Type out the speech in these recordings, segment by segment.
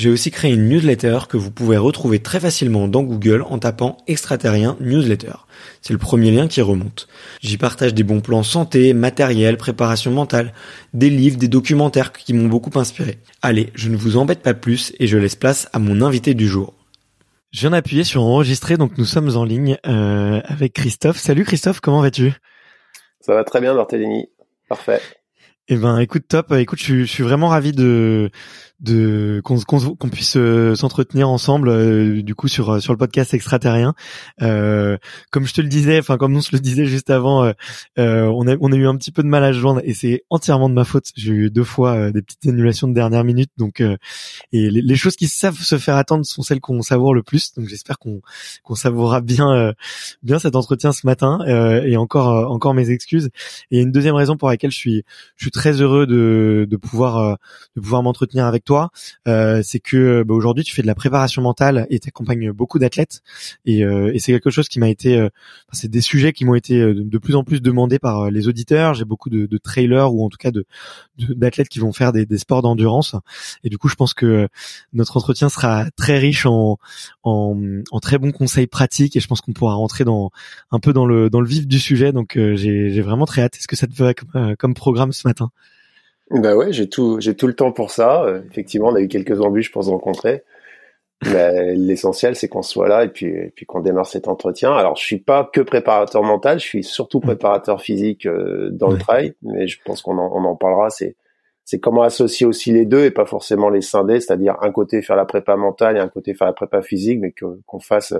j'ai aussi créé une newsletter que vous pouvez retrouver très facilement dans Google en tapant extraterrien newsletter. C'est le premier lien qui remonte. J'y partage des bons plans santé, matériel, préparation mentale, des livres, des documentaires qui m'ont beaucoup inspiré. Allez, je ne vous embête pas plus et je laisse place à mon invité du jour. Je viens d'appuyer sur enregistrer, donc nous sommes en ligne euh, avec Christophe. Salut Christophe, comment vas-tu? Ça va très bien Barthélémy, parfait. Eh ben, écoute, top. Écoute, je, je suis vraiment ravi de de qu'on qu'on puisse euh, s'entretenir ensemble euh, du coup sur euh, sur le podcast extraterrien. Euh, comme je te le disais enfin comme on se le disait juste avant on a on a eu un petit peu de mal à joindre et c'est entièrement de ma faute. J'ai eu deux fois des petites annulations de dernière minute. Donc et les, les, choses qui savent se faire attendre sont celles qu'on savoure le plus. Donc j'espère qu'on qu'on savourera bien bien cet entretien ce matin. Et encore encore mes excuses. Et une deuxième raison pour laquelle je suis je suis très heureux de de pouvoir de pouvoir m'entretenir avec euh, c'est que bah, aujourd'hui tu fais de la préparation mentale et tu accompagnes beaucoup d'athlètes et, euh, et c'est quelque chose qui m'a été, euh, c'est des sujets qui m'ont été de, plus en plus demandés par les auditeurs. J'ai beaucoup de, trailers ou en tout cas de d'athlètes qui vont faire des, sports d'endurance et du coup je pense que notre entretien sera très riche en, en, très bons conseils pratiques et je pense qu'on pourra rentrer dans un peu dans le dans le vif du sujet donc j'ai vraiment très hâte. Est-ce que ça te va comme programme ce matin? Bah ouais, j'ai tout, j'ai tout le temps pour ça. Euh, effectivement, on a eu quelques embûches pour se rencontrer. Mais l'essentiel, c'est qu'on soit là et puis, et puis qu'on démarre cet entretien. Alors, je suis pas que préparateur mental, je suis surtout mm. préparateur physique euh, dans le trail, mais je pense qu'on en, on en parlera. C'est, c'est comment associer aussi les deux et pas forcément les scinder, c'est-à-dire un côté faire la prépa mentale et un côté faire la prépa physique, mais que, qu'on fasse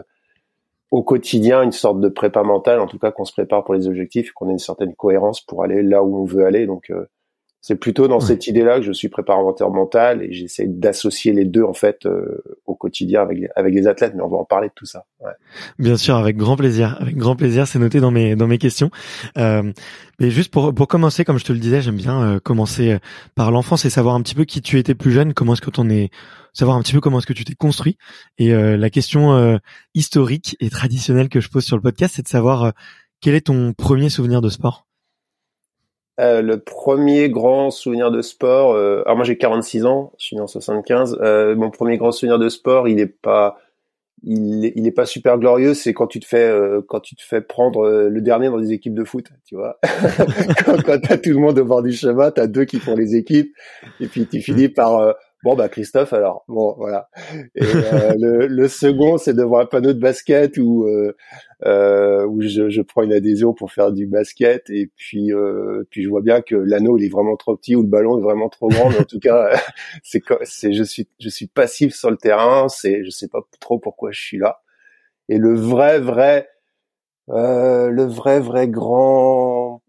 au quotidien une sorte de prépa mentale, en tout cas qu'on se prépare pour les objectifs, qu'on ait une certaine cohérence pour aller là où on veut aller. Donc, euh, c'est plutôt dans cette idée-là que je suis préparateur mental et j'essaie d'associer les deux en fait euh, au quotidien avec les, avec les athlètes. Mais on va en parler de tout ça. Ouais. Bien sûr, avec grand plaisir, avec grand plaisir. C'est noté dans mes dans mes questions. Euh, mais juste pour pour commencer, comme je te le disais, j'aime bien euh, commencer par l'enfance et savoir un petit peu qui tu étais plus jeune, comment est-ce que tu es, savoir un petit peu comment est-ce que tu t'es construit. Et euh, la question historique et traditionnelle que je pose sur le podcast, c'est de savoir quel est ton premier souvenir de sport? Euh, le premier grand souvenir de sport, euh, alors moi j'ai 46 ans, je suis né en 75. Euh, mon premier grand souvenir de sport, il est pas, il pas super glorieux. C'est quand tu te fais, euh, quand tu te fais prendre euh, le dernier dans des équipes de foot, tu vois. quand, quand t'as tout le monde au bord du chemin, t'as deux qui font les équipes, et puis tu finis par Bon bah Christophe alors bon voilà. Et euh, le, le, second c'est de voir un panneau de basket où euh, euh, où je, je, prends une adhésion pour faire du basket et puis euh, puis je vois bien que l'anneau il est vraiment trop petit ou le ballon est vraiment trop grand. Mais en tout cas c'est c'est je suis je suis passif sur le terrain. C'est je sais pas trop pourquoi je suis là. Et le vrai vrai euh, le vrai vrai grand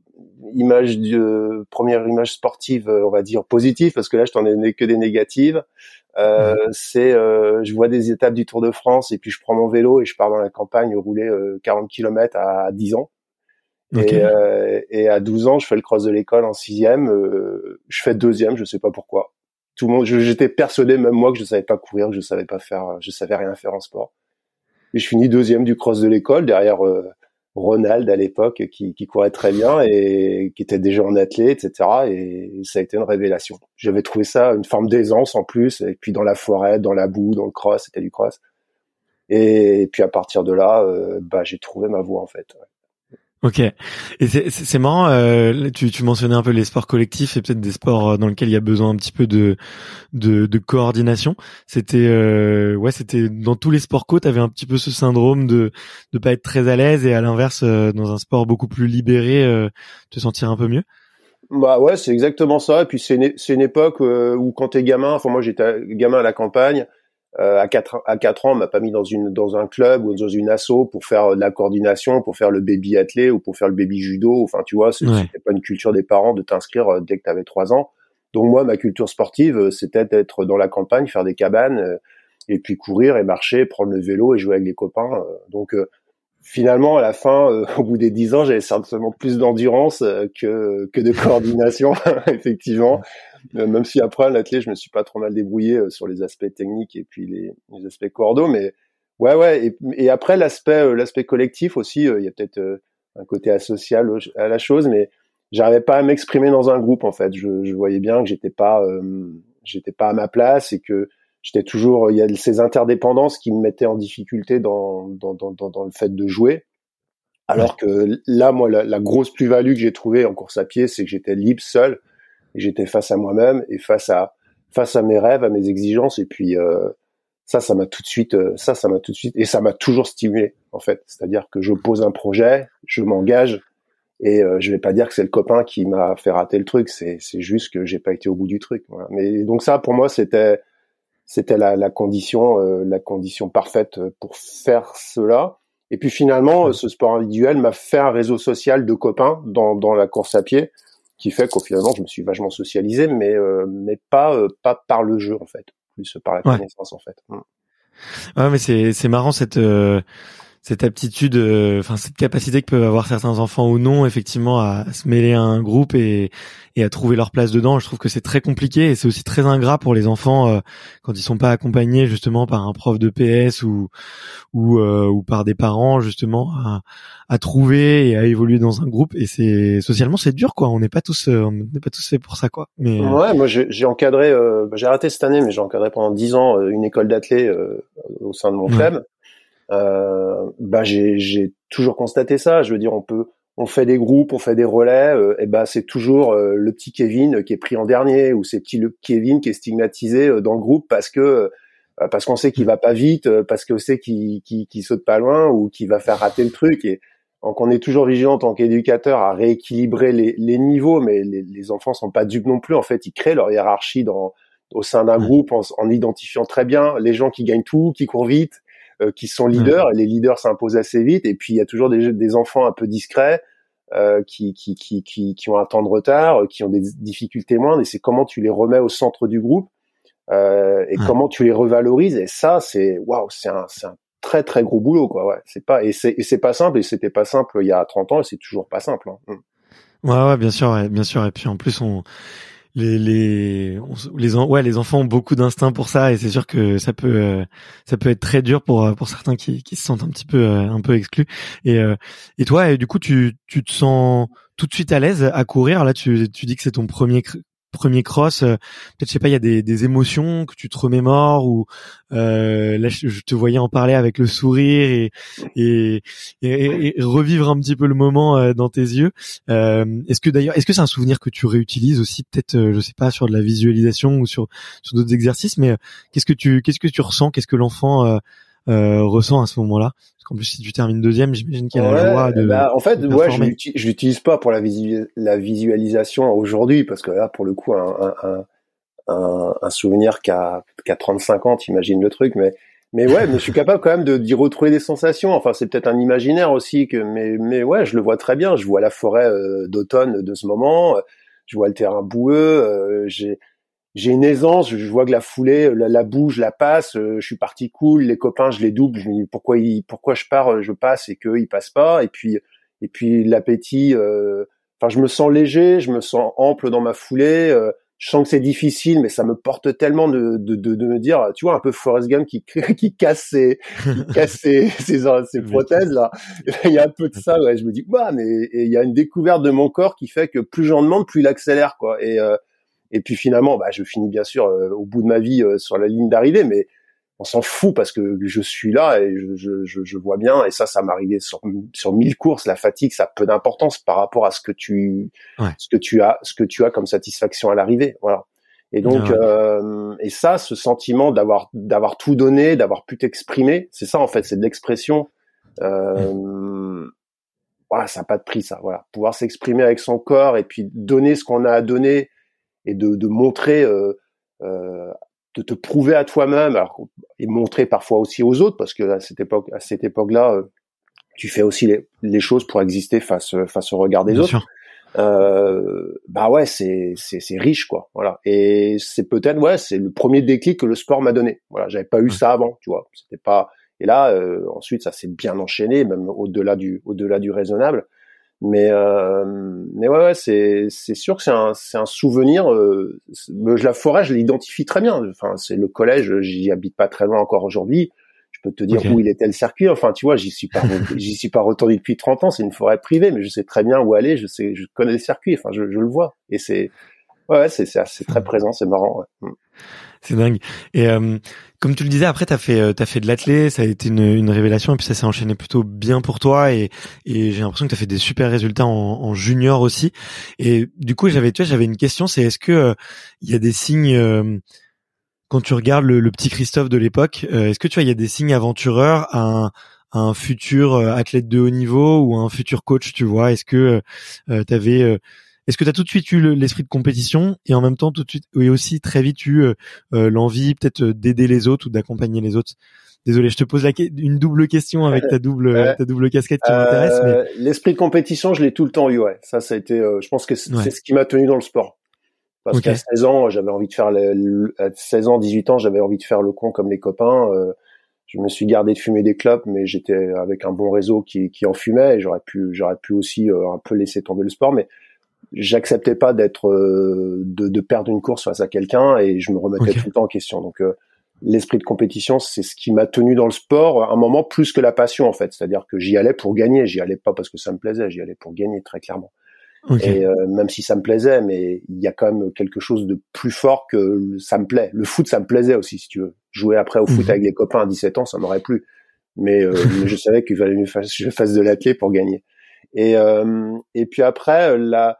image de première image sportive, euh, on va dire positive, parce que là je t'en ai que des négatives. Euh, C'est, euh, je vois des étapes du Tour de France et puis je prends mon vélo et je pars dans la campagne rouler 40 km à 10 ans. Et, et, à 12 ans, je fais le cross de l'école en sixième. je fais deuxième, je sais pas pourquoi. Tout le monde, j'étais persuadé même moi que je savais pas courir, que je savais pas faire, je savais rien faire en sport. Et je finis deuxième du cross de l'école derrière Ronald à l'époque qui, qui, courait très bien et qui était déjà en athlète, etc. Et ça a été une révélation. J'avais trouvé ça une forme d'aisance en plus. Et puis dans la forêt, dans la boue, dans le cross, c'était du cross. Et, puis à partir de là, euh, bah j'ai trouvé ma voie en fait. Ok. Et c'est marrant, euh, tu, tu, mentionnais un peu les sports collectifs et peut-être des sports euh, dans lesquels il y a besoin un petit peu de de, de coordination. C'était euh, ouais, c'était dans tous les sports co, t'avais un petit peu ce syndrome de de pas être très à l'aise et à l'inverse euh, dans un sport beaucoup plus libéré, euh, te sentir un peu mieux? Bah ouais, c'est exactement ça. Et puis c'est une, une époque où quand t'es gamin, enfin moi j'étais gamin à la campagne, euh, à 4 à quatre ans, on m'a pas mis dans une dans un club ou dans une asso pour faire de la coordination, pour faire le baby athlé ou pour faire le baby judo. Enfin, tu vois, c'était pas une culture des parents de t'inscrire euh, dès que tu avais 3 ans. Donc moi, ma culture sportive, euh, c'était d'être dans la campagne, faire des cabanes et puis courir et marcher, prendre le vélo et jouer avec les copains. Donc finalement, à la fin, au bout des 10 ans, j'avais certainement plus d'endurance que que de coordination, effectivement. Euh, même si après l'athlète, je me suis pas trop mal débrouillé euh, sur les aspects techniques et puis les, les aspects cordeaux, mais ouais, ouais. Et, et après l'aspect, euh, l'aspect collectif aussi, il y a peut-être un côté asocial à la chose, mais j'arrivais pas à m'exprimer dans un groupe en fait. Je, je voyais bien que j'étais pas, j'étais pas à ma place et que j'étais toujours. Il y a ces interdépendances qui me mettaient en difficulté dans dans, dans, dans, le fait de jouer. Alors que là, moi, la, la grosse plus-value que j'ai trouvée en course à pied, c'est que j'étais libre, seul j'étais face à moi-même et face à face à mes rêves, à mes exigences. Et puis euh, ça, ça m'a tout de suite, euh, ça, ça m'a tout de suite, et ça m'a toujours stimulé en fait. C'est-à-dire que je pose un projet, je m'engage, et euh, je vais pas dire que c'est le copain qui m'a fait rater le truc. C'est c'est juste que j'ai pas été au bout du truc. Voilà. Mais donc ça, pour moi, c'était c'était la, la condition euh, la condition parfaite pour faire cela. Et puis finalement, ce sport individuel m'a fait un réseau social de copains dans dans la course à pied qui fait qu'au finalement je me suis vachement socialisé, mais euh, mais pas euh, pas par le jeu en fait, plus par la connaissance en fait. Mm. Ouais, mais c'est c'est marrant cette euh, cette aptitude, enfin cette capacité que peuvent avoir certains enfants ou non, effectivement, à, se mêler à un groupe et, et à trouver leur place dedans. Je trouve que c'est très compliqué et c'est aussi très ingrat pour les enfants quand ils sont pas accompagnés justement par un prof de PS ou ou, ou par des parents justement à, à trouver et à évoluer dans un groupe. Et c'est socialement c'est dur quoi. On n'est pas tous euh, on n'est pas tous fait pour ça quoi. Mais euh, ouais moi j'ai encadré euh, j'ai arrêté cette année mais j'ai encadré pendant dix ans une école d'athlètes au sein de mon club bah j'ai toujours constaté ça. Je veux dire on peut on fait des groupes, on fait des relais, et ben c'est toujours le petit Kevin qui est pris en dernier ou c'est petit le Kevin qui est stigmatisé dans le groupe parce que parce qu'on sait qu'il va pas vite, parce qu'on sait qu'il qu'il saute pas loin ou qu'il va faire rater le truc. Et donc on est toujours vigilant en tant qu'éducateur à rééquilibrer les, les niveaux, mais les, les, enfants sont pas dupes non plus. En fait, ils créent leur hiérarchie dans, au sein d'un groupe en, en, identifiant très bien les gens qui gagnent tout, qui courent vite, euh, qui sont leaders. Et les leaders s'imposent assez vite. Et puis il y a toujours des, des enfants un peu discrets euh, qui, qui, qui, qui, qui ont un temps de retard, qui ont des difficultés moindres. Et c'est comment tu les remets au centre du groupe euh, et comment tu les revalorises. Et ça, c'est waouh, c'est un, c'est un très très gros boulot quoi ouais c'est pas et c'est et c'est pas simple et c'était pas simple il y a 30 ans et c'est toujours pas simple hein. Ouais ouais bien sûr ouais, bien sûr et puis en plus on les les les ouais les enfants ont beaucoup d'instinct pour ça et c'est sûr que ça peut euh, ça peut être très dur pour pour certains qui qui se sentent un petit peu euh, un peu exclus. Et euh, et toi et du coup tu tu te sens tout de suite à l'aise à courir? Là tu tu dis que c'est ton premier premier cross, euh, peut-être je sais pas, il y a des, des, émotions que tu te remémores ou euh, là je, te voyais en parler avec le sourire et, et, et, revivre un petit peu le moment euh, dans tes yeux. Euh, est-ce que d'ailleurs, est-ce que c'est un souvenir que tu réutilises aussi peut-être, je sais pas, sur de la visualisation ou sur sur d'autres exercices, mais qu'est-ce que tu qu'est-ce que tu ressens, qu'est-ce que l'enfant ressent à ce moment-là en plus, si tu termines deuxième, j'imagine qu'il y a la joie de. Bah, en fait, ouais, je l'utilise pas pour la, la visualisation aujourd'hui parce que là, pour le coup, un, un, un, un souvenir qui a, qui a 35 ans, t'imagines le truc, mais mais ouais, mais je suis capable quand même de d'y retrouver des sensations. Enfin, c'est peut-être un imaginaire aussi que, mais mais ouais, je le vois très bien. Je vois la forêt euh, d'automne de ce moment. Je vois le terrain boueux. Euh, j'ai j'ai une aisance, je vois que la foulée, la, la bouge, la passe, euh, je suis parti cool, les copains, je les double, je me dis pourquoi ils, pourquoi je pars, euh, je passe et qu'eux ils passent pas, et puis et puis l'appétit, euh, enfin je me sens léger, je me sens ample dans ma foulée, je sens que c'est difficile, mais ça me porte tellement de, de, de, de, me dire, tu vois, un peu Forrest Gump qui, qui casse ses, qui casse ses, ses, prothèses là. Il y a un peu de ça, ouais. Je me dis, bah, mais il y a une découverte de mon corps qui fait que plus j'en demande, plus il accélère, quoi. Et et puis finalement, bah, je finis bien sûr euh, au bout de ma vie euh, sur la ligne d'arrivée, mais on s'en fout parce que je suis là et je, je, je vois bien. Et ça, ça m'arrivait sur sur mille courses. La fatigue, ça a peu d'importance par rapport à ce que tu ce que tu as ce que tu as comme satisfaction à l'arrivée. Voilà. Et donc, euh, et ça, ce sentiment d'avoir d'avoir tout donné, d'avoir pu t'exprimer, c'est ça en fait, c'est de l'expression. Euh, voilà, ça n'a pas de prix, ça. Voilà, pouvoir s'exprimer avec son corps et puis donner ce qu'on a à donner et de, de montrer, euh, euh, de te prouver à toi-même, et montrer parfois aussi aux autres, parce que à cette époque, à cette époque-là, euh, tu fais aussi les, les, choses pour exister face face au regard des autres. Euh, bah ouais, c'est c'est c'est riche quoi. Voilà. Et c'est peut-être ouais, c'est le premier déclic que le sport m'a donné. Voilà, j'avais pas eu ça avant, tu vois. C'était pas. Et là, euh, ensuite, ça s'est bien enchaîné, même au-delà du au-delà du raisonnable. Mais euh, mais ouais, ouais c'est c'est sûr que c'est un c'est un souvenir. Euh, la forêt, je l'identifie très bien. Enfin, c'est le collège. J'y habite pas très loin encore aujourd'hui. Je peux te dire où il était le circuit. Enfin, tu vois, j'y suis pas j'y suis pas retourné depuis 30 ans. C'est une forêt privée, mais je sais très bien où aller. Je sais, je connais le circuit. Enfin, je, je le vois. Et c'est ouais, c'est c'est très présent. C'est marrant. Ouais. C'est dingue. Et euh, comme tu le disais, après, t'as fait, euh, t'as fait de l'athlé, ça a été une, une, révélation, et puis ça s'est enchaîné plutôt bien pour toi, et, et j'ai l'impression que t'as fait des super résultats en, en, junior aussi. Et du coup, j'avais, tu vois, j'avais une question, c'est est-ce que il euh, y a des signes quand tu regardes le, le petit Christophe de l'époque, est-ce que tu vois, il y a des signes aventureurs à un, un futur athlète de haut niveau ou un futur coach, tu vois? Est-ce que euh, tu avais est-ce que tu as tout de suite eu l'esprit de compétition et en même temps tout de suite et aussi très vite eu euh, euh, l'envie peut-être euh, d'aider les autres ou d'accompagner les autres? Désolé, je te pose la, une double question avec ta double ta double casquette qui m'intéresse. Mais... L'esprit de compétition, je l'ai tout le temps eu. Ouais, ça, ça a été. je pense que c'est ce qui m'a tenu dans le sport. Parce qu'à 16 ans, j'avais envie de faire le, à 16 ans, 18 ans, j'avais envie de faire le con comme les copains. je me suis gardé de fumer des clopes, mais j'étais avec un bon réseau qui, qui en fumait et j'aurais pu j'aurais pu aussi un peu laisser tomber le sport. Mais j'acceptais pas d'être euh, de, de, perdre une course face à quelqu'un et je me remettais tout le temps en question. Donc euh, l'esprit de compétition, c'est ce qui m'a tenu dans le sport à un moment plus que la passion en fait. C'est-à-dire que j'y allais pour gagner, j'y allais pas parce que ça me plaisait, j'y allais pour gagner très clairement. Et euh, même si ça me plaisait, mais il y a quand même quelque chose de plus fort que ça me plaît. Le foot, ça me plaisait aussi, si tu veux. Jouer après au foot mhm. avec les copains à 17 ans, ça m'aurait plu. Mais, mais je savais qu'il fallait que je fasse de l'athlète pour gagner. Et, et puis après, la,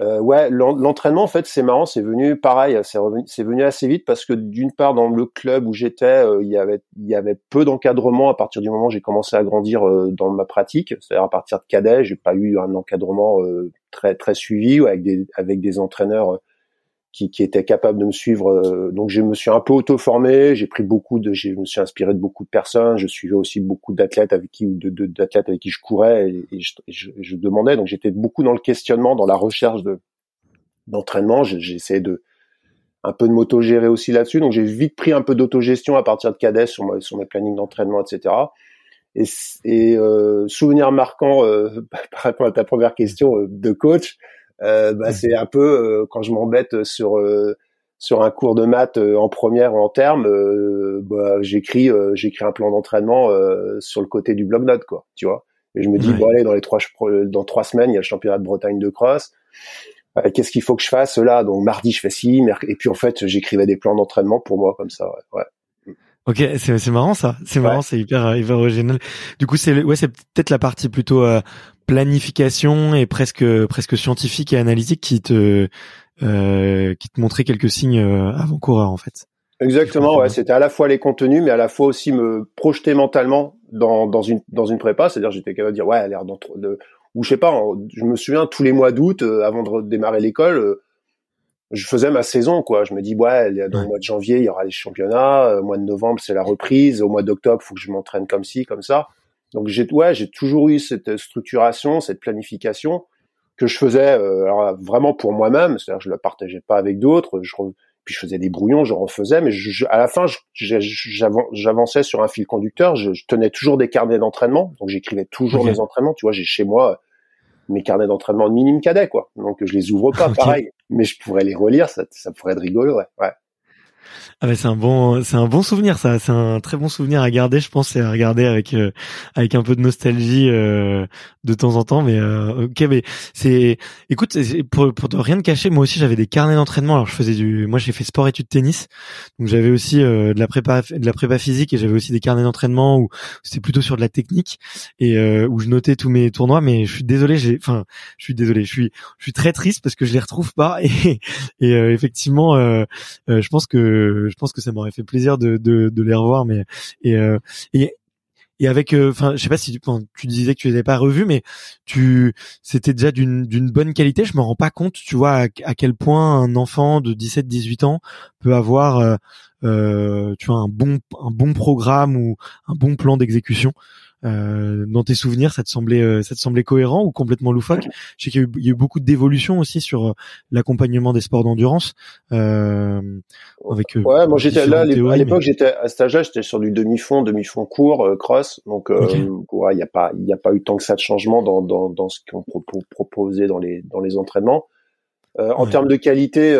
euh, ouais, l'entraînement en fait c'est marrant, c'est venu pareil, c'est venu assez vite parce que d'une part dans le club où j'étais, euh, il y avait il y avait peu d'encadrement à partir du moment où j'ai commencé à grandir euh, dans ma pratique, c'est-à-dire à partir de cadet, j'ai pas eu un encadrement très très suivi avec des avec des entraîneurs qui, qui était capable de me suivre. Euh, donc je me suis un peu auto-formé, j'ai pris beaucoup de, je me suis inspiré de beaucoup de personnes, je suivais aussi beaucoup d'athlètes avec qui de, d'athlètes avec qui je courais et, je, je, demandais. Donc j'étais beaucoup dans le questionnement, dans la recherche de d'entraînement. Essayé de un peu de m'auto-gérer aussi là-dessus. Donc j'ai vite pris un peu d'autogestion à partir de cadet sur, sur mes plannings d'entraînement, etc. Et, et euh, souvenir marquant euh, par rapport à ta première question euh, de coach, euh, bah, c'est un peu euh, quand je m'embête sur euh, sur un cours de maths en première ou en terme, bah, j'écris j'écris un plan d'entraînement sur le côté du bloc note quoi, tu vois. Et je me dis bon allez dans les trois dans trois semaines il y a le championnat de Bretagne de cross. euh, qu'est-ce qu'il faut que je fasse là? Donc mardi je fais ci, et puis en fait j'écrivais des plans d'entraînement pour moi comme ça. Ouais. Ok, c'est c'est marrant ça. C'est marrant, c'est hyper hyper original. Du coup, c'est ouais, c'est peut-être la partie plutôt euh, planification et presque presque scientifique et analytique qui te euh, qui te montrait quelques signes euh, avant-coureur en fait. Exactement, ouais, c'était à la fois les contenus, mais à la fois aussi me projeter mentalement dans, dans une dans une prépa, c'est-à-dire j'étais capable de dire ouais, l'air de ou je sais pas, je me souviens tous les mois d'août euh, avant de démarrer l'école, euh, je faisais ma saison quoi. Je me dis ouais, dans le mois de janvier il y aura les championnats, au mois de novembre c'est la reprise, au mois d'octobre faut que je m'entraîne comme ci comme ça. Donc j'ai ouais, j'ai toujours eu cette structuration, cette planification que je faisais alors, vraiment pour moi-même, c'est-à-dire je la partageais pas avec d'autres. Je puis je faisais des brouillons, je refaisais, mais je, à la fin, j'avançais sur un fil conducteur. Je, tenais toujours des carnets d'entraînement, donc j'écrivais toujours mes entraînements. Tu vois, j'ai chez moi mes carnets d'entraînement de minime cadet, quoi. Donc je les ouvre pas, pareil, mais je pourrais les relire, ça, ça pourrait être rigolo, ouais. ouais. Ah bah c'est un bon, c'est un bon souvenir ça. C'est un très bon souvenir à garder, je pense, et à regarder avec euh, avec un peu de nostalgie euh, de temps en temps. Mais euh, ok, mais c'est, écoute, pour pour te rien te cacher, moi aussi j'avais des carnets d'entraînement. Alors je faisais du, moi j'ai fait sport études tennis, donc j'avais aussi de la prépa de la prépa physique et j'avais aussi des carnets d'entraînement où c'était plutôt sur de la technique et où je notais tous mes tournois. Mais je suis désolé, j'ai, enfin, je suis désolé, je suis je suis très triste parce que je les retrouve pas et et effectivement, je pense que je pense que ça m'aurait fait plaisir de, les revoir, mais et euh, avec euh, enfin je sais pas si tu, disais que tu les avais pas revus mais tu c'était déjà d'une bonne qualité. Je me rends pas compte tu vois à, quel point un enfant de 17 18 ans peut avoir euh, euh, tu vois un bon un bon programme ou un bon plan d'exécution euh, dans tes souvenirs, ça te semblait, euh, ça te semblait cohérent ou complètement loufoque? Je sais qu'il y, a eu beaucoup de dévolution aussi sur euh, l'accompagnement des sports d'endurance. Euh, avec ouais, moi j'étais là à l'époque, j'étais à cet âge-là, j'étais sur du demi-fond, demi-fond court, cross. Donc il n'y a pas, il y a pas eu tant que ça de changement dans dans, dans ce qu'on proposait dans les dans les entraînements. en termes de qualité,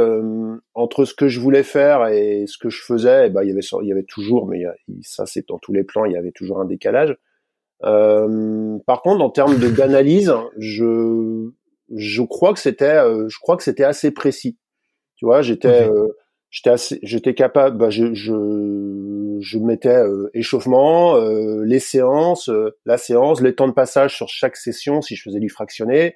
entre ce que je voulais faire et ce que je faisais, eh ben, il y avait il y avait toujours, mais ça c'est dans tous les plans, il y avait toujours un décalage. Euh, par contre, en termes d'analyse, je je crois que c'était euh, je crois que c'était assez précis. Tu vois, j'étais euh, j'étais assez j'étais capable bah, je je je mettais échauffement, les séances, la séance, les temps de passage sur chaque session si je faisais du fractionné,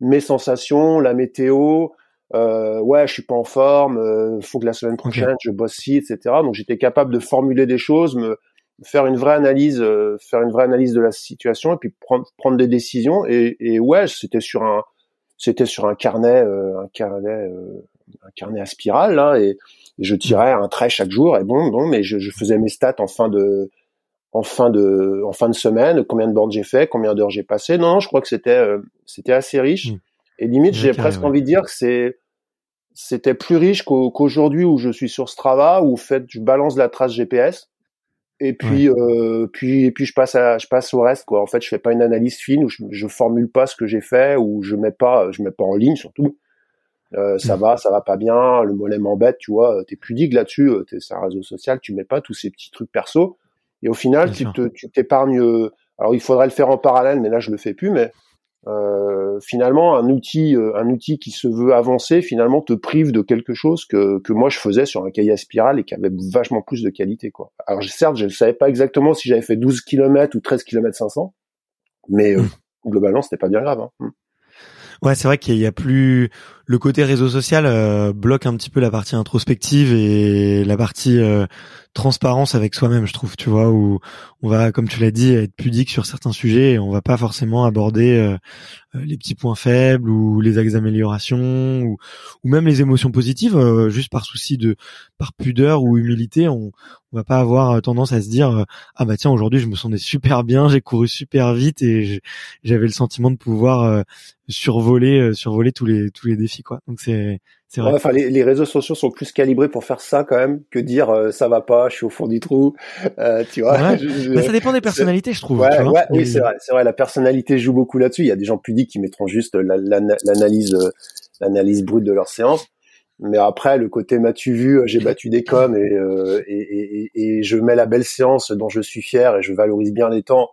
mes sensations, la météo, euh, ouais, je suis pas en forme, euh, faut que la semaine prochaine je bosse ci, etc. Donc j'étais capable de formuler des choses, me faire une vraie analyse, euh, faire une vraie analyse de la situation et puis prendre prendre des décisions. Et, et ouais, c'était sur un c'était sur un carnet, euh, un carnet, euh, un carnet à spirale là, et, je tirais un trait chaque jour. Et bon, bon, mais je, je, faisais mes stats en fin de en fin de en fin de semaine, combien de bords j'ai fait, combien d'heures j'ai passé. Non, je crois que c'était c'était assez riche. Mmh. Et limite, j'ai presque envie de dire que c'est c'était plus riche qu'aujourd'hui où je suis sur Strava où fait je balance la trace GPS et puis euh, puis et puis je passe à je passe au reste quoi. En fait je fais pas une analyse fine ou je, je formule pas ce que j'ai fait ou je mets pas je mets pas en ligne surtout. Euh, ça mm. va ça va pas bien le mollet m'embête tu vois. T'es pudique là-dessus euh, c'est un réseau social tu mets pas tous ces petits trucs perso. Et au final tu te tu t'épargnes euh, alors il faudrait le faire en parallèle mais là je le fais plus mais euh, finalement un outil euh, un outil qui se veut avancer finalement te prive de quelque chose que, que moi je faisais sur un cahier à spirale et qui avait vachement plus de qualité quoi. Alors certes, je ne savais pas exactement si j'avais fait 12 km ou 13 km 500 mais euh, mmh. globalement c'était pas bien grave hein. Mmh. Ouais, c'est vrai qu'il y a plus le côté réseau social euh, bloque un petit peu la partie introspective et la partie euh, transparence avec soi-même, je trouve, tu vois, où on va, comme tu l'as dit, être pudique sur certains sujets et on va pas forcément aborder euh, les petits points faibles ou les axes d'amélioration ou, ou même les émotions positives, juste par souci de, par pudeur ou humilité, on, on va pas avoir tendance à se dire ah bah tiens aujourd'hui je me sentais super bien, j'ai couru super vite et j'avais le sentiment de pouvoir survoler survoler tous les tous les défis quoi. Donc c'est c'est vrai. enfin, les, réseaux sociaux sont plus calibrés pour faire ça quand même que dire euh, ça va pas, je suis au fond du trou. Euh, tu vois. Mais ça dépend des personnalités, je trouve. Ouais, ouais oui, c'est vrai, c'est vrai. La personnalité joue beaucoup là-dessus. Il y a des gens pudiques qui mettront juste l'analyse, euh, l'analyse brute de leur séance. Mais après, le côté m'as-tu vu, j'ai battu des coms et, et, et, et, je mets la belle séance dont je suis fier et je valorise bien les temps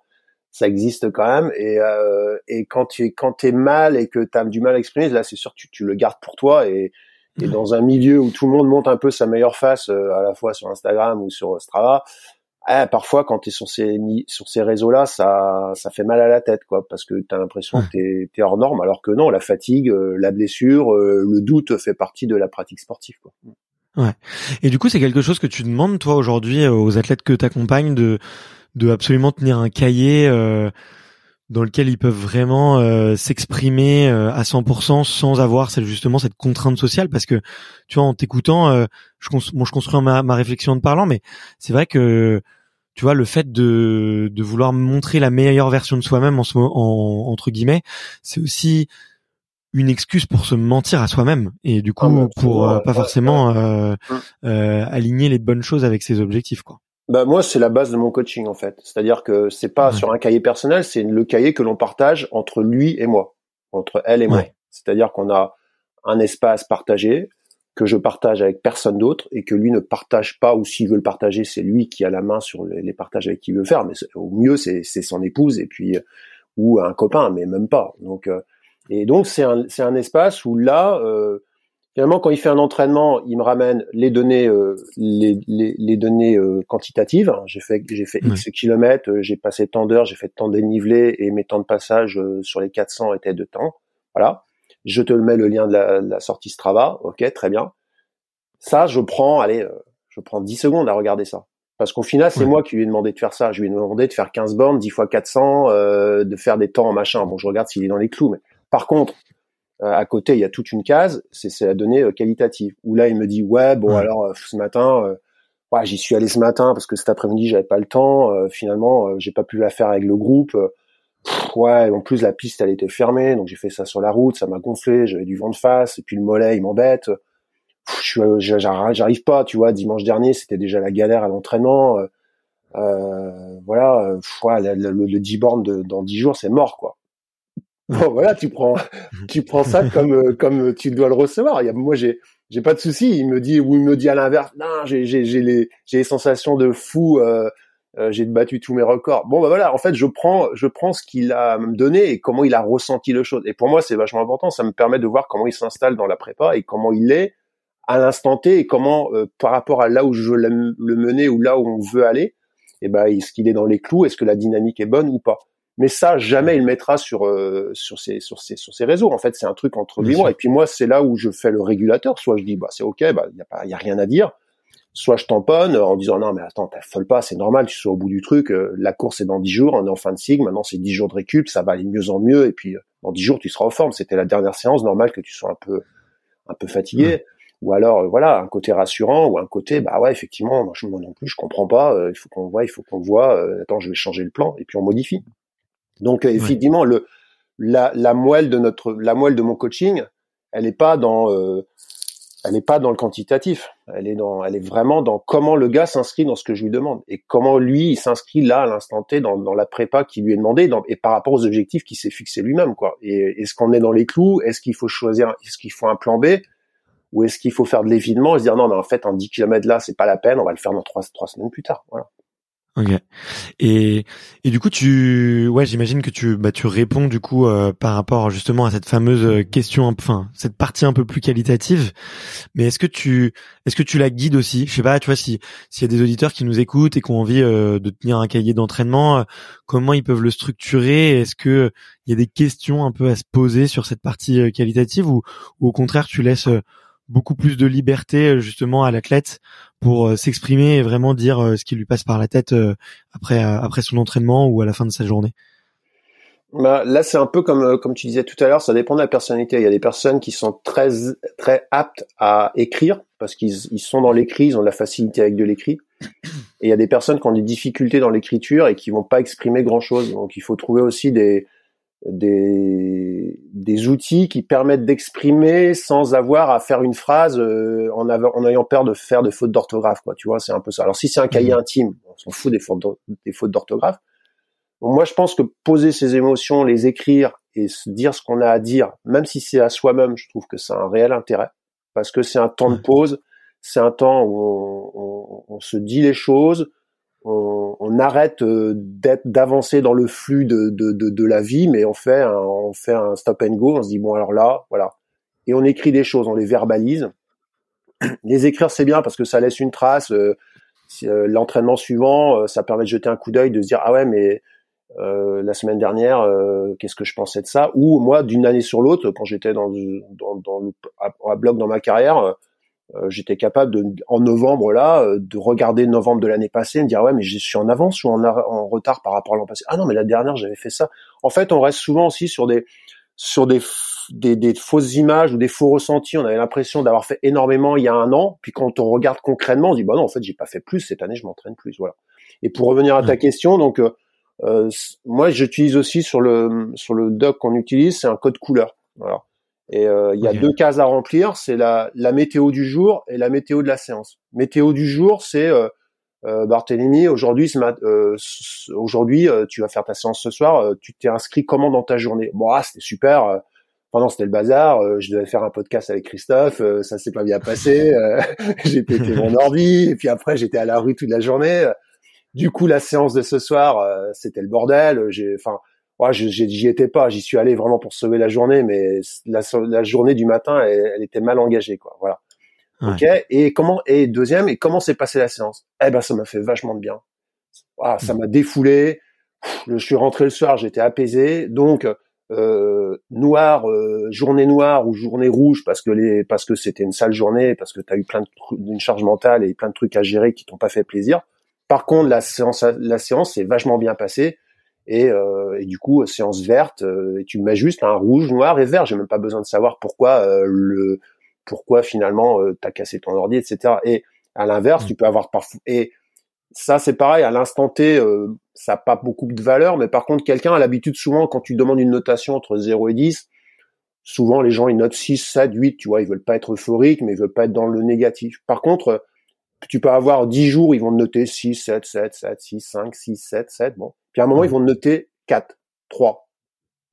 ça existe quand même. Et, euh, et quand tu es quand t'es mal et que tu as du mal à exprimer, là c'est sûr tu, tu, le gardes pour toi. Et, et dans un milieu où tout le monde monte un peu sa meilleure face, euh, à la fois sur Instagram ou sur Strava, eh, parfois quand tu es sur ces sur ces réseaux-là, ça ça fait mal à la tête, quoi, parce que tu as l'impression que tu es, hors norme, alors que non, la fatigue, euh, la blessure, euh, le doute fait partie de la pratique sportive, quoi. Ouais. Et du coup, c'est quelque chose que tu demandes toi aujourd'hui aux athlètes que tu accompagnes de de absolument tenir un cahier euh, dans lequel ils peuvent vraiment euh, s'exprimer euh, à 100% sans avoir cette, justement cette contrainte sociale? Parce que tu vois en t'écoutant je, bon, je construis ma, ma réflexion en parlant mais c'est vrai que tu vois le fait de, de vouloir montrer la meilleure version de soi-même en, en, entre guillemets c'est aussi une excuse pour se mentir à soi-même et du coup ah, pour pas forcément hum. aligner les bonnes choses avec ses objectifs quoi bah moi c'est la base de mon coaching en fait. C'est-à-dire que c'est pas sur un cahier personnel, c'est le cahier que l'on partage entre lui et moi, entre elle et moi. C'est-à-dire qu'on a un espace partagé que je partage avec personne d'autre et que lui ne partage pas ou s'il veut le partager, c'est lui qui a la main sur les, partages avec qui il veut faire. Mais au mieux c'est son épouse et puis ou un copain, mais même pas. Donc euh, et donc c'est un c'est un espace où là euh, Finalement, quand il fait un entraînement, il me ramène les données, euh, les, les, les, données euh, quantitatives. J'ai fait, j'ai fait X kilomètres, euh, j'ai passé tant d'heures, j'ai fait tant de dénivelé et mes temps de passage sur les 400 étaient de temps. Voilà. Je te mets le lien de la, la sortie Strava. Ok, très bien. Ça, je prends, allez, je prends 10 secondes à regarder ça. Parce qu'au final, c'est moi qui lui ai demandé de faire ça. Je lui ai demandé de faire 15 bornes, 10 fois 400, de faire des temps en machin. Bon, je regarde s'il est dans les clous. Mais par contre, euh, à côté, il y a toute une case, c'est la donnée euh, qualitative. Où là, il me dit ouais, bon alors euh, ce matin, ouais, j'y suis allé ce matin parce que cet après-midi j'avais pas le temps. finalement, j'ai pas pu la faire avec le groupe. ouais, en plus la piste elle était fermée, donc j'ai fait ça sur la route, ça m'a gonflé, j'avais du vent de face et puis le mollet il m'embête. J'arrive pas, tu vois. Dimanche dernier, c'était déjà la galère à l'entraînement. Euh, voilà, ouais, le, le, le 10 bornes de, dans 10 jours, c'est mort, quoi. Bon, voilà, tu prends, tu prends ça comme euh, comme tu dois le recevoir. Il y a, moi, j'ai j'ai pas de souci. Il me dit ou il me dit à l'inverse, non, j'ai j'ai j'ai les j'ai les sensations de fou. Euh, euh, j'ai battu tous mes records. Bon, bah voilà. En fait, je prends je prends ce qu'il a me donné et comment il a ressenti le chose. Et pour moi, c'est vachement important. Ça me permet de voir comment il s'installe dans la prépa et comment il est à l'instant T et comment par rapport à là où je veux le mener ou là où on veut aller, et eh ben est-ce qu'il est dans les clous, est-ce que la dynamique est bonne ou pas? Mais ça jamais il mettra sur euh, sur ses sur ses sur ses réseaux. En fait c'est un truc entre lui et moi. et puis moi c'est là où je fais le régulateur. Soit je dis bah c'est ok bah il y a pas y a rien à dire. Soit je tamponne en disant non mais attends t'affoles pas c'est normal tu sois au bout du truc euh, la course est dans dix jours on est en fin de cycle maintenant c'est dix jours de récup ça va aller mieux en mieux. Et puis euh, dans dix jours tu seras en forme. C'était la dernière séance normal que tu sois un peu un peu fatigué. Ou alors voilà un côté rassurant ou un côté bah ouais effectivement moi, moi non plus je comprends pas il faut qu'on voit il faut qu'on voit attends je vais changer le plan. Et puis on modifie donc euh, effectivement, le la, la moelle de notre la moelle de mon coaching, elle n'est pas dans euh, elle n'est pas dans le quantitatif. Elle est dans elle est vraiment dans comment le gars s'inscrit dans ce que je lui demande et comment lui il s'inscrit là à l'instant T dans, dans la prépa qui lui est demandée et par rapport aux objectifs qu'il s'est fixé lui-même quoi. Et est-ce qu'on est dans les clous? Est-ce qu'il faut choisir Est-ce qu'il faut un plan B? Ou est-ce qu'il faut faire de l'évitement et se dire non mais en fait en 10 km là c'est pas la peine on va le faire dans trois trois semaines plus tard voilà Ok. Et et du coup tu ouais j'imagine que tu bah tu réponds du coup euh, par rapport justement à cette fameuse euh, question enfin cette partie un peu plus qualitative. Mais est-ce que tu est-ce que tu la guides aussi? Je sais pas, tu vois si s'il y a des auditeurs qui nous écoutent et qui ont envie euh, de tenir un cahier d'entraînement, comment ils peuvent le structurer? Est-ce que il y a des questions un peu à se poser sur cette partie qualitative ou, ou au contraire tu laisses beaucoup plus de liberté euh, justement à l'athlète pour euh, s'exprimer et vraiment dire euh, ce qui lui passe par la tête après après son entraînement ou à la fin de sa journée. Bah, là, c'est un peu comme comme tu disais tout à l'heure, ça dépend de la personnalité. Il y a des personnes qui sont très très aptes à écrire parce qu'ils ils sont dans l'écrit, ils ont de la facilité avec de l'écrit. Et il y a des personnes qui ont des difficultés dans l'écriture et qui vont pas exprimer grand chose. Donc, il faut trouver aussi des des, des outils qui permettent d'exprimer sans avoir à faire une phrase euh, en, en, ayant peur de faire de fautes d'orthographe quoi tu vois c'est un peu ça. Alors si c'est un cahier mhm. intime on s'en fout des fautes des fautes d'orthographe. Moi je pense que poser ses émotions les écrire et se dire ce qu'on a à dire même si c'est à soi-même je trouve que c'est un réel intérêt parce que c'est un temps de pause c'est un temps où on, on, on se dit les choses on, on arrête d'être d'avancer dans le flux de, de, de, de, la vie, mais on fait un, on fait un stop and go. On se dit bon alors là, voilà, et on écrit des choses, on les verbalise. Les écrire c'est bien parce que ça laisse une trace. L'entraînement suivant, ça permet de jeter un coup d'œil, de se dire ah ouais mais euh, la semaine dernière, euh, qu'est-ce que je pensais de ça? Ou moi, d'une année sur l'autre, quand j'étais dans, dans, dans à, bloc dans ma carrière, euh, j'étais capable de, en novembre là, de regarder novembre de l'année passée, et me dire ouais, mais je suis en avance ou en, en retard par rapport à l'an passé? Ah non, mais la dernière, j'avais fait ça. En fait, on reste souvent aussi sur des sur des, des, des fausses images ou des faux ressentis. On avait l'impression d'avoir fait énormément il y a un an, puis quand on regarde concrètement, on dit bah non, en fait, j'ai pas fait plus cette année, je m'entraîne plus. Voilà. Et pour revenir à ta question, donc euh, moi, j'utilise aussi sur le sur le doc qu'on utilise, c'est un code couleur. Voilà. Et euh, il y a deux cases à remplir, c'est la, la météo du jour et la météo de la séance. Météo du jour, c'est euh, euh Barthélemy, aujourd'hui, euh, aujourd'hui, tu vas faire ta séance ce soir. tu t'es inscrit comment dans ta journée? Bon, ah, c'était super. pendant c'était le bazar. je devais faire un podcast avec Christophe. ça s'est pas bien passé. j'ai pété mon ordi. Et puis après, j'étais à la rue toute la journée. Du coup, la séance de ce soir, euh, c'était le bordel. J'ai, enfin, ouais, j'y étais pas. J'y suis allé vraiment pour sauver la journée, mais la, la journée du matin, elle, était mal engagée, quoi. Voilà. Ok. Et comment Et deuxième, et comment s'est passée la séance? Eh ben, ça m'a fait vachement de bien. Ah, ça m'a défoulé. Je suis rentré le soir, j'étais apaisé. Donc, euh, noir, euh, journée noire ou journée rouge parce que les parce que c'était une sale journée, parce que tu as eu plein d'une charge mentale et plein de trucs à gérer qui t'ont pas fait plaisir. Par contre, la séance, la séance s'est vachement bien passée. Et, euh, et, du coup, séance verte, euh, et tu mets juste un rouge, noir et vert. J'ai même pas besoin de savoir pourquoi euh, le, pourquoi finalement euh, t'as cassé ton ordi, etc. Et à l'inverse, mmh. tu peux avoir parfois. Et ça, c'est pareil. À l'instant T, euh, ça n'a pas beaucoup de valeur, mais par contre, quelqu'un a l'habitude souvent quand tu demandes une notation entre 0 et 10, souvent les gens ils notent 6, 7, 8. Tu vois, ils veulent pas être euphoriques, mais ils veulent pas être dans le négatif. Par contre tu peux avoir 10 jours, ils vont te noter 6, 7, 7, 7, 6, 5, 6, 7, 7, bon. Puis à un moment, ils vont te noter 4, 3.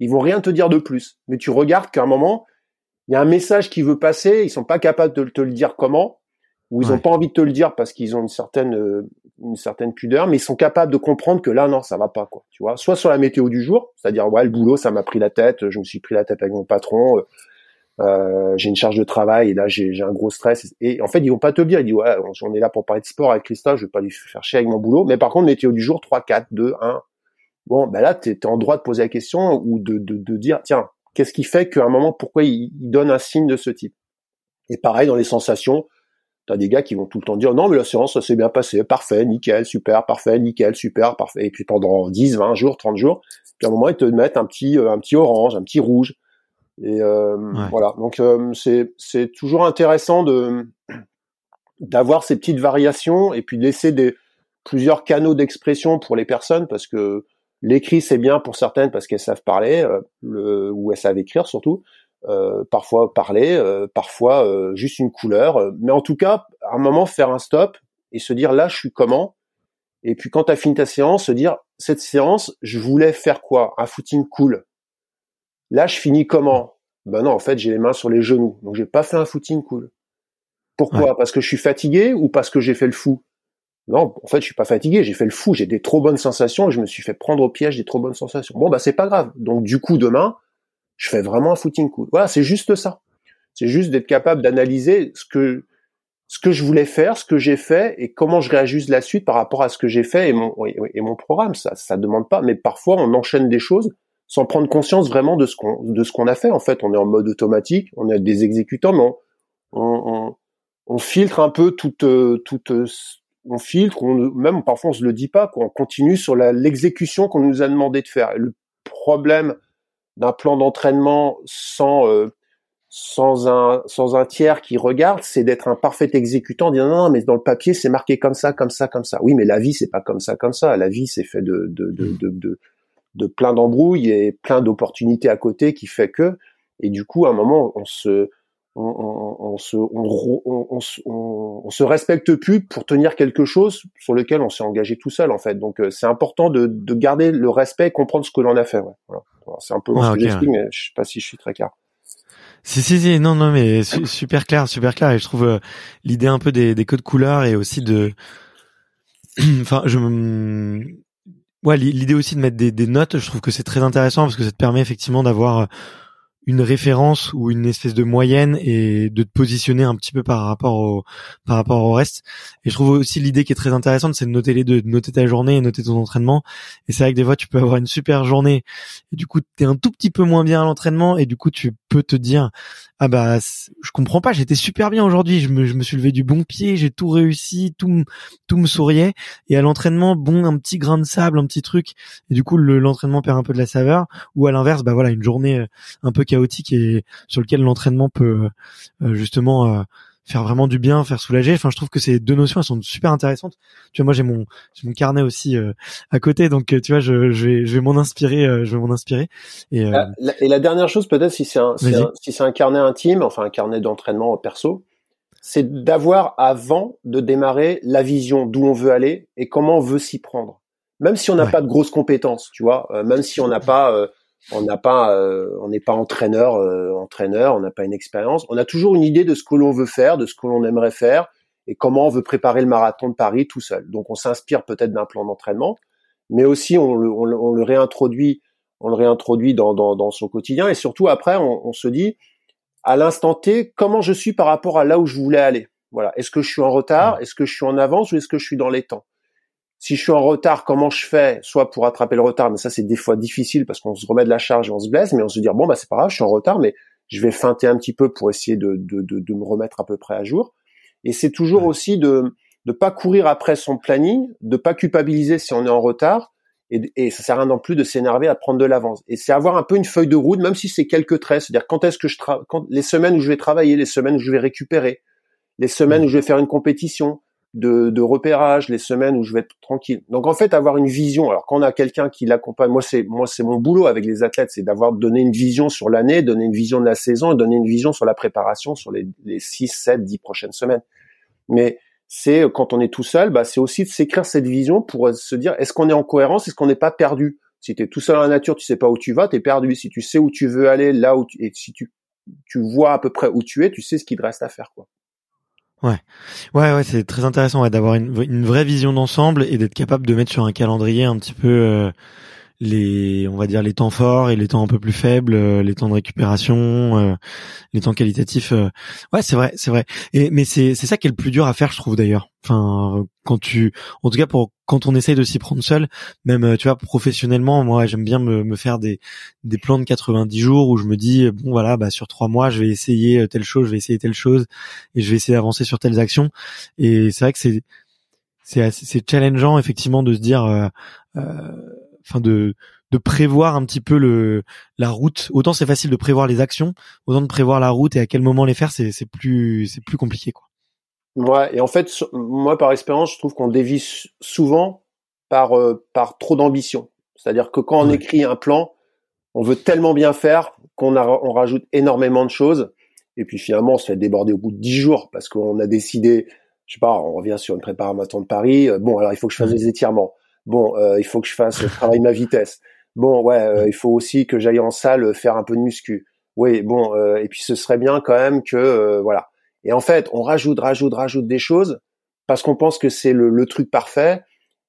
Ils vont rien te dire de plus. Mais tu regardes qu'à un moment, il y a un message qui veut passer, ils sont pas capables de te le dire comment, ou ils ont pas envie de te le dire parce qu'ils ont une certaine, euh, une certaine pudeur, mais ils sont capables de comprendre que là, non, ça va pas, quoi. Tu vois? Soit sur la météo du jour, c'est-à-dire, ouais, le boulot, ça m'a pris la tête, je me suis pris la tête avec mon patron, euh, euh, j'ai une charge de travail et là j'ai un gros stress. Et en fait ils vont pas te le dire. Ils disent ouais on est là pour parler de sport avec Christophe. Je vais pas lui faire chier avec mon boulot. Mais par contre météo du jour 3 4 2 1 bon ben là tu es, en droit de poser la question ou de, de, de dire tiens qu'est-ce qui fait qu'à un moment pourquoi il, il, donne un signe de ce type? Et pareil dans les sensations tu as des gars qui vont tout le temps dire non mais la séance ça s'est bien passé. Parfait nickel super parfait nickel super parfait. Et puis pendant 10 20 jours 30 jours puis à un moment ils te mettent un petit un petit orange un petit rouge et euh, voilà, donc euh, c'est c'est toujours intéressant de d'avoir ces petites variations et puis de laisser des plusieurs canaux d'expression pour les personnes parce que l'écrit c'est bien pour certaines parce qu'elles savent parler euh, le, ou elles savent écrire surtout. Euh, parfois parler, euh, parfois juste une couleur, mais en tout cas, à un moment faire un stop et se dire là je suis comment? Et puis quand tu as fini ta séance, se dire cette séance, je voulais faire quoi? Un footing cool. Là, je finis comment? Ben non, en fait, j'ai les mains sur les genoux, donc j'ai pas fait un footing cool. Pourquoi? Parce que je suis fatigué ou parce que j'ai fait le fou? Non, en fait, je suis pas fatigué, j'ai fait le fou, j'ai des trop bonnes sensations et je me suis fait prendre au piège des trop bonnes sensations. Bon, bah c'est pas grave. Donc du coup, demain, je fais vraiment un footing cool. Voilà, c'est juste ça. C'est juste d'être capable d'analyser ce que ce que je voulais faire, ce que j'ai fait et comment je réajuste la suite par rapport à ce que j'ai fait et mon et mon programme. Ça, ça demande pas, mais parfois on enchaîne des choses sans prendre conscience vraiment de ce qu'on de ce qu'on a fait. En fait, on est en mode automatique, on a des exécutants, mais on, on, filtre un peu toute toute on filtre, on, même parfois on se le dit pas, qu'on continue sur l'exécution qu'on nous a demandé de faire. le problème d'un plan d'entraînement sans euh, sans un sans un tiers qui regarde, c'est d'être un parfait exécutant, dire non, non, mais dans le papier c'est marqué comme ça, comme ça, comme ça. Oui, mais la vie c'est pas comme ça, comme ça. La vie c'est fait de de, de, de, de de plein d'embrouilles et plein d'opportunités à côté qui fait que et du coup à un moment on se on, on, on se on, on, se respecte plus pour tenir quelque chose sur lequel on s'est engagé tout seul en fait donc euh, c'est important de, de garder le respect et comprendre ce que l'on a fait ouais. voilà. c'est un peu ce que j'explique mais je sais pas si je suis très clair si si si non non mais super clair super clair et je trouve euh, l'idée un peu des, des codes couleurs et aussi de enfin, je ouais, l'idée aussi de mettre des, notes, je trouve que c'est très intéressant parce que ça te permet effectivement d'avoir une référence ou une espèce de moyenne et de te positionner un petit peu par rapport au par rapport au reste. Et je trouve aussi l'idée qui est très intéressante, c'est de noter les deux, de noter ta journée et noter ton entraînement. Et c'est vrai que des fois tu peux avoir une super journée et du coup tu es un tout petit peu moins bien à l'entraînement et du coup tu peux te dire ah bah je comprends pas, j'étais super bien aujourd'hui, je me, je me suis levé du bon pied, j'ai tout réussi, tout tout me souriait et à l'entraînement bon un petit grain de sable, un petit truc et du coup l'entraînement perd un peu de la saveur ou à l'inverse bah voilà une journée euh, un peu chaotique et sur lequel l'entraînement peut euh, justement euh, faire vraiment du bien, faire soulager. Enfin, je trouve que ces deux notions elles sont super intéressantes. Tu vois, moi j'ai mon j'ai mon carnet aussi euh, à côté, donc tu vois, je, je vais je vais m'en inspirer, je vais m'en inspirer. Et, la, et la dernière chose peut-être si c'est un, si c'est un carnet intime, enfin un carnet d'entraînement perso, c'est d'avoir avant de démarrer la vision d'où on veut aller et comment on veut s'y prendre. Même si on n'a pas de grosses compétences, tu vois, même si on n'a pas on n'a pas, euh, on n'est pas entraîneur, euh, entraîneur, on n'a pas une expérience. On a toujours une idée de ce que l'on veut faire, de ce que l'on aimerait faire et comment on veut préparer le marathon de Paris tout seul. Donc on s'inspire peut-être d'un plan d'entraînement, mais aussi on le, on, le, réintroduit, on le réintroduit dans, dans, dans, son quotidien et surtout après on, on se dit à l'instant T comment je suis par rapport à là où je voulais aller? Voilà. Est-ce que je suis en retard? Est-ce que je suis en avance ou est-ce que je suis dans les temps? Si je suis en retard, comment je fais Soit pour attraper le retard, mais ça c'est des fois difficile parce qu'on se remet de la charge et on se blesse, mais on se dit bon bah c'est pas grave, je suis en retard, mais je vais feinter un petit peu pour essayer de, de, de, de me remettre à peu près à jour. Et c'est toujours aussi de ne pas courir après son planning, de pas culpabiliser si on est en retard, et, et ça sert à rien non plus de s'énerver à prendre de l'avance. Et c'est avoir un peu une feuille de route, même si c'est quelques traits, c'est-à-dire quand est-ce que je travaille, les semaines où je vais travailler, les semaines où je vais récupérer, les semaines où je vais faire une compétition, de, de, repérage, les semaines où je vais être tranquille. Donc en fait, avoir une vision. Alors quand on a quelqu'un qui l'accompagne, moi c'est moi c'est mon boulot avec les athlètes, c'est d'avoir donné une vision sur l'année, donner une vision de la saison, donner une vision sur la préparation sur les, les 6, 7, 10 prochaines semaines. Mais c'est quand on est tout seul, bah, c'est aussi de s'écrire cette vision pour se dire est-ce qu'on est en cohérence, est-ce qu'on n'est pas perdu? Si tu es tout seul dans la nature, tu sais pas où tu vas, tu es perdu. Si tu sais où tu veux aller, là où tu, et si tu tu vois à peu près où tu es, tu sais ce qu'il te reste à faire quoi. Ouais, ouais, ouais, c'est très intéressant d'avoir une, une, vraie vision d'ensemble et d'être capable de mettre sur un calendrier un petit peu euh, les, on va dire les temps forts et les temps un peu plus faibles, euh, les temps de récupération, euh, les temps qualitatifs. ouais, c'est vrai, c'est vrai. Et mais c'est c'est ça qui est le plus dur à faire, je trouve d'ailleurs. Enfin, quand tu, en tout cas pour quand on essaye de s'y prendre seul, même euh, tu vois professionnellement, moi j'aime bien me, me, faire des des plans de 90 jours où je me dis bon voilà bah sur trois mois je vais essayer euh, telle chose, je vais essayer telle chose et je vais essayer d'avancer sur telles actions. Et c'est vrai que c'est c'est challengeant effectivement de se dire, euh, enfin de de prévoir un petit peu le la route. Autant c'est facile de prévoir les actions, autant de prévoir la route et à quel moment les faire, c'est c'est plus c'est plus compliqué quoi. Ouais, et en fait, moi, par expérience, je trouve qu'on dévie souvent par, euh, par trop d'ambition. C'est-à-dire que quand on écrit un plan, on veut tellement bien faire qu'on on rajoute énormément de choses. Et puis finalement, on se fait déborder au bout de dix jours parce qu'on a décidé, je sais pas, on revient sur une préparation de Paris. Euh, bon, alors il faut que je fasse des étirements. Bon, euh, il faut que je fasse travailler ma vitesse. Bon, ouais, il faut aussi que j'aille en salle faire un peu de muscu. Oui, bon, et puis ce serait bien quand même que, voilà. Et en fait, on rajoute, rajoute, rajoute des choses parce qu'on pense que c'est le, le, truc parfait.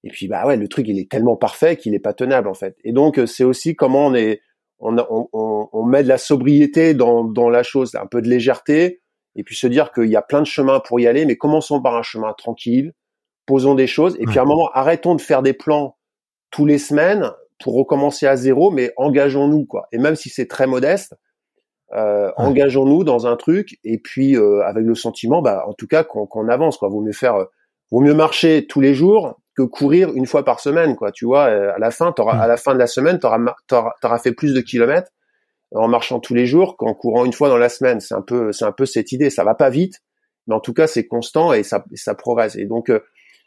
Et puis, bah ouais, le truc, il est tellement parfait qu'il est pas tenable, en fait. Et donc, euh, c'est aussi comment on est, on, on, on, met de la sobriété dans, dans la chose, un peu de légèreté, et puis se dire qu'il y a plein de chemins pour y aller, mais commençons par un chemin tranquille, posons des choses, et puis à un moment, arrêtons de faire des plans tous les semaines pour recommencer à zéro, mais engageons-nous, quoi. Et même si c'est très modeste, euh, engageons-nous dans un truc et puis euh, avec le sentiment, bah, en tout cas qu'on avance. Quoi. Vaut mieux faire, euh, vaut mieux marcher tous les jours que courir une fois par semaine. Quoi. Tu vois, à la fin, auras, à la fin de la semaine, tu auras, fait plus de kilomètres en marchant tous les jours qu'en courant une fois dans la semaine. C'est un peu, c'est un peu cette idée. Ça va pas vite, mais en tout cas, c'est constant et ça, ça progresse. Et donc